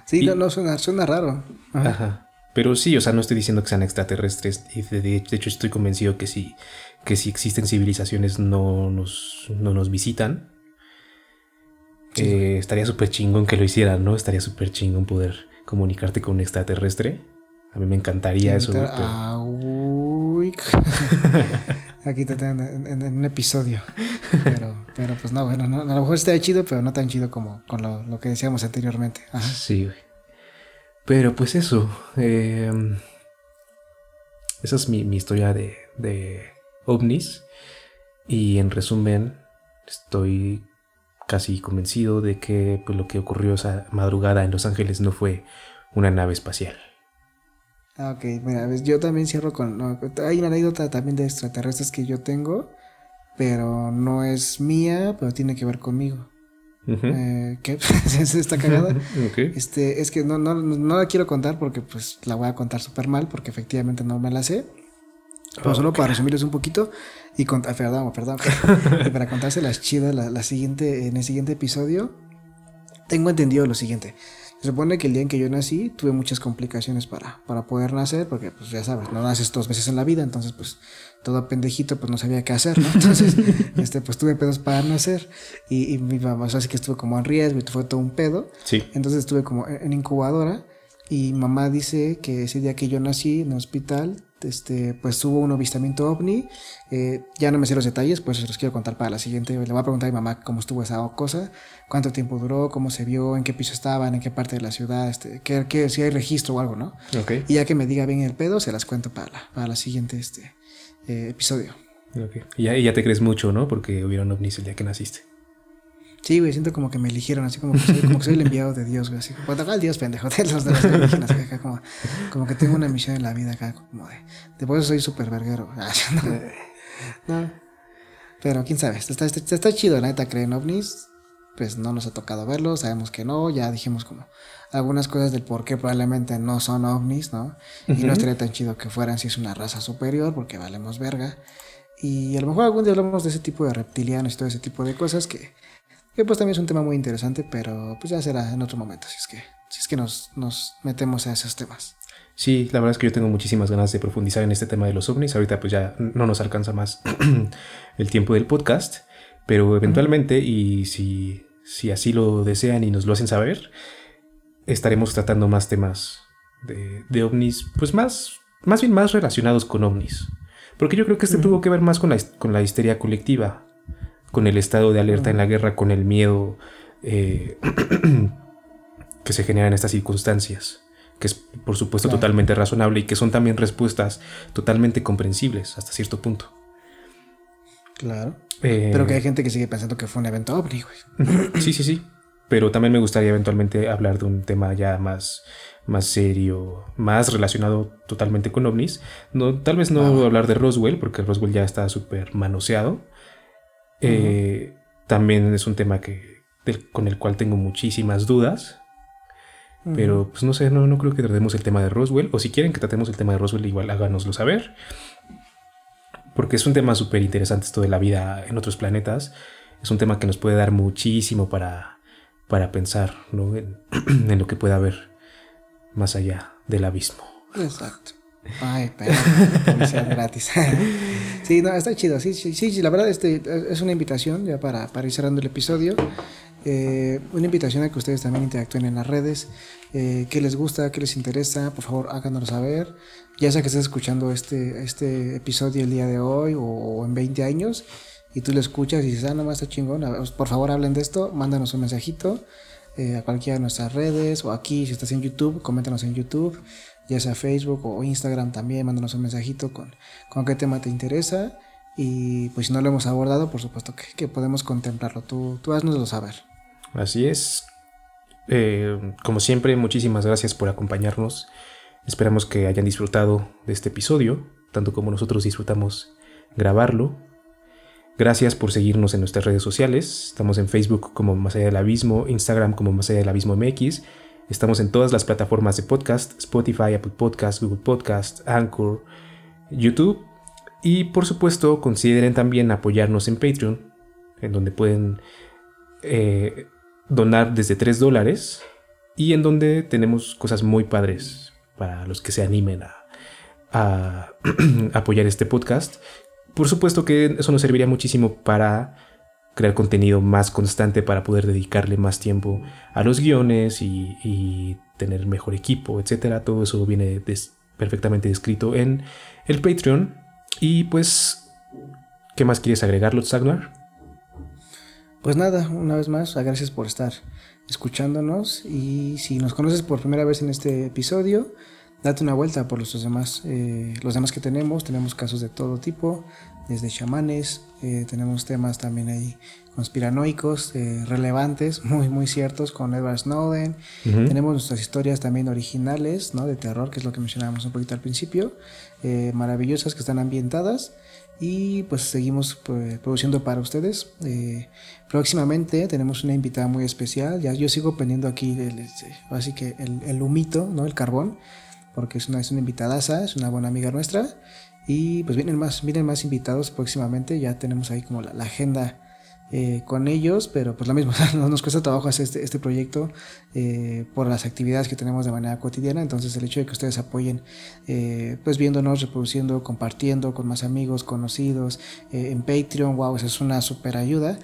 Sí, no, no suena, suena raro. Ajá. Pero sí, o sea, no estoy diciendo que sean extraterrestres. De, hecho, estoy convencido que si, que si existen civilizaciones no nos, no nos visitan. Eh, estaría súper chingón que lo hicieran, ¿no? Estaría súper chingón poder comunicarte con un extraterrestre. A mí me encantaría eso. Aquí te tengo en, un episodio. Pero, pero pues no, bueno, a lo mejor está chido, pero no tan chido como con lo, que decíamos anteriormente. Sí, Pero pues eso. Em, esa es mi, historia de, de ovnis. Y en resumen, estoy casi convencido de que pues, lo que ocurrió esa madrugada en Los Ángeles no fue una nave espacial. Ah, ok, mira, yo también cierro con... hay una anécdota también de extraterrestres que yo tengo, pero no es mía, pero tiene que ver conmigo. Eh, ¿Qué? está cagada. Este, es que no, no, no, la quiero contar porque pues la voy a contar súper mal porque efectivamente no me la sé. Pero solo para resumirles un poquito y contar, perdón, perdón, para contarse las chidas la, siguiente, en el siguiente episodio, tengo entendido lo siguiente. Se supone que el día en que yo nací tuve muchas complicaciones para, para poder nacer, porque pues ya sabes, no naces dos veces en la vida, entonces pues todo pendejito pues no sabía qué hacer, ¿no? Entonces, este, pues tuve pedos para nacer y, y mi mamá, así que estuve como en riesgo y fue todo un pedo. Sí. Entonces estuve como en incubadora y mamá dice que ese día que yo nací en el hospital este, pues hubo un avistamiento ovni. Eh, ya no me sé los detalles, pues se los quiero contar para la siguiente. Le voy a preguntar a mi mamá cómo estuvo esa cosa, cuánto tiempo duró, cómo se vio, en qué piso estaban, en qué parte de la ciudad, este, que, si hay registro o algo, ¿no? Y ya que me diga bien el pedo, se las cuento para la, para la siguiente este, eh, episodio. Y ya, y ya te crees mucho, ¿no? Porque hubieron ovnis el día que naciste. Sí, güey, siento como que me eligieron, así como que soy, como que soy el enviado de Dios, güey. Así como, el Dios, pendejo, de los de las alienígenas, acá como, como que tengo una misión en la vida acá, como de. De por eso soy súper verguero. Ah, no, Pero quién sabe, está, está, está chido, la neta, creen ovnis. Pues no nos ha tocado verlos, sabemos que no, ya dijimos como algunas cosas del por qué probablemente no son ovnis, ¿no? Y no estaría tan chido que fueran si es una raza superior, porque valemos verga. Y a lo mejor algún día hablamos de ese tipo de reptilianos y todo ese tipo de cosas que que pues también es un tema muy interesante, pero pues ya será en otro momento, si es que, si es que nos, nos metemos a esos temas. Sí, la verdad es que yo tengo muchísimas ganas de profundizar en este tema de los ovnis. Ahorita pues ya no nos alcanza más el tiempo del podcast, pero eventualmente y si, si así lo desean y nos lo hacen saber, estaremos tratando más temas de, de ovnis, pues más, más bien más relacionados con ovnis. Porque yo creo que este tuvo que ver más con la, con la histeria colectiva con el estado de alerta en la guerra, con el miedo eh, que se genera en estas circunstancias, que es por supuesto totalmente razonable y que son también respuestas totalmente comprensibles hasta cierto punto. Claro. Eh, Pero que hay gente que sigue pensando que fue un evento ovni, Sí, sí, sí. Pero también me gustaría eventualmente hablar de un tema ya más, más serio, más relacionado totalmente con ovnis. No, tal vez no ah. hablar de Roswell, porque Roswell ya está súper manoseado. Eh, también es un tema que, con el cual tengo muchísimas dudas. Pero pues no sé, no, no creo que tratemos el tema de Roswell. O si quieren que tratemos el tema de Roswell, igual háganoslo saber. Porque es un tema súper interesante esto de la vida en otros planetas. Es un tema que nos puede dar muchísimo para, para pensar en, en lo que pueda haber más allá del abismo. Exacto. Ay, pero gratis. sí, no, está chido. Sí, sí, sí, la verdad este, es una invitación ya para, para ir cerrando el episodio. Eh, una invitación a que ustedes también interactúen en las redes. Eh, ¿Qué les gusta? ¿Qué les interesa? Por favor, háganoslo saber. Ya sea que estés escuchando este, este episodio el día de hoy o, en 20 años y tú lo escuchas y dices, ah, no, está chingón. Por favor, hablen de esto. Mándanos un mensajito. eh, a cualquiera de nuestras redes o aquí, si estás en YouTube, coméntanos en YouTube, ya sea Facebook o Instagram también, mándanos un mensajito con, con qué tema te interesa. Y pues si no lo hemos abordado, por supuesto que, podemos contemplarlo. Tú, tú haznoslo saber. Así es. Eh, como siempre, muchísimas gracias por acompañarnos. Esperamos que hayan disfrutado de este episodio, tanto como nosotros disfrutamos grabarlo. Gracias por seguirnos en nuestras redes sociales. Estamos en Facebook como Más allá del abismo, Instagram como Más allá del abismo MX. Estamos en todas las plataformas de podcast, Spotify, Apple Podcast, Google Podcast, Anchor, YouTube y por supuesto, consideren también apoyarnos en Patreon, en donde pueden eh, donar desde 3 dólares y en donde tenemos cosas muy padres para los que se animen a, apoyar este podcast. Por supuesto que eso nos serviría muchísimo para crear contenido más constante para poder dedicarle más tiempo a los guiones y, tener mejor equipo, etcétera. Todo eso viene perfectamente descrito en el Patreon. Y pues, ¿qué más quieres agregar, Lutz Pues nada, una vez más, gracias por estar escuchándonos y si nos conoces por primera vez en este episodio, date una vuelta por los demás, eh, los demás que tenemos. Tenemos casos de todo tipo, desde chamanes, eh, tenemos temas también ahí conspiranoicos, eh, relevantes, muy, muy ciertos con Edward Snowden. Tenemos nuestras historias también originales, ¿no? De terror, que es lo que mencionábamos un poquito al principio, maravillosas que están ambientadas. Y pues seguimos pues, produciendo para ustedes. Próximamente tenemos una invitada muy especial. Ya yo sigo pendiendo aquí, así que el, el humito, ¿no? El carbón porque es una, es una invitadaza, es una buena amiga nuestra. Y pues vienen más, vienen más invitados próximamente, ya tenemos ahí como la, agenda eh, con ellos, pero pues lo mismo, nos cuesta trabajo hacer este, este proyecto eh, por las actividades que tenemos de manera cotidiana, entonces el hecho de que ustedes apoyen, eh, pues viéndonos, reproduciendo, compartiendo con más amigos, conocidos, en Patreon, wow, esa es una super ayuda,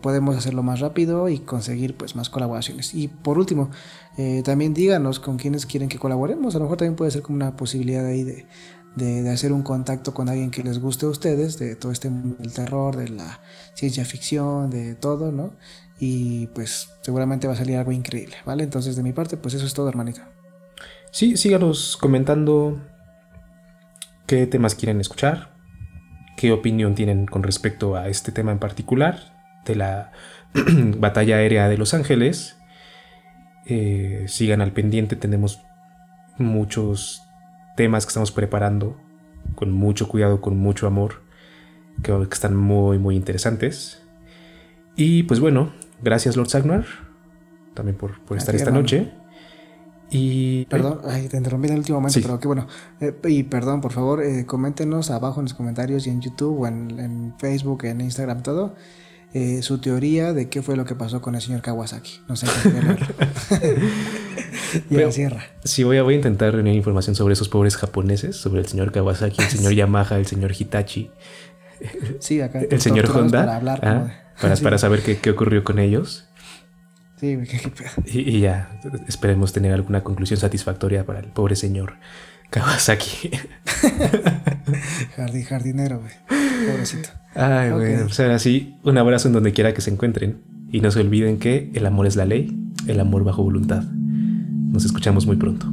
podemos hacerlo más rápido y conseguir pues más colaboraciones. Y por último, eh, también díganos con quienes quieren que colaboremos. A lo mejor también puede ser como una posibilidad ahí de, de, hacer un contacto con alguien que les guste a ustedes, de todo este del terror, de la ciencia ficción, de todo, ¿no? Y pues seguramente va a salir algo increíble, ¿vale? Entonces de mi parte, pues eso es todo, hermanito. Sí, síganos comentando qué temas quieren escuchar, qué opinión tienen con respecto a este tema en particular, de la batalla aérea de Los Ángeles eh, sigan al pendiente, tenemos muchos temas que estamos preparando con mucho cuidado, con mucho amor, que, están muy, muy interesantes. Y pues bueno, gracias Lord Sagnar, también por, estar esta noche. Y, ¿eh? perdón, te interrumpí en el último momento, pero que bueno. Eh, y perdón, por favor, coméntenos abajo en los comentarios y en YouTube o en, en Facebook, en Instagram, todo. Eh, su teoría de qué fue lo que pasó con el señor Kawasaki. No sé y la cierra. Sí, voy a, voy a intentar reunir información sobre esos pobres japoneses, sobre el señor Kawasaki, el señor Yamaha, el señor Hitachi. Sí, acá. El señor Honda. Para, hablar, ah, para, saber qué, qué, ocurrió con ellos. Sí, y, y ya, esperemos tener alguna conclusión satisfactoria para el pobre señor Kawasaki. Jardín, jardinero, güey. Pobrecito. Ay, bueno, pues ahora sí, un abrazo en donde quiera que se encuentren. Y no se olviden que el amor es la ley, el amor bajo voluntad. Nos escuchamos muy pronto.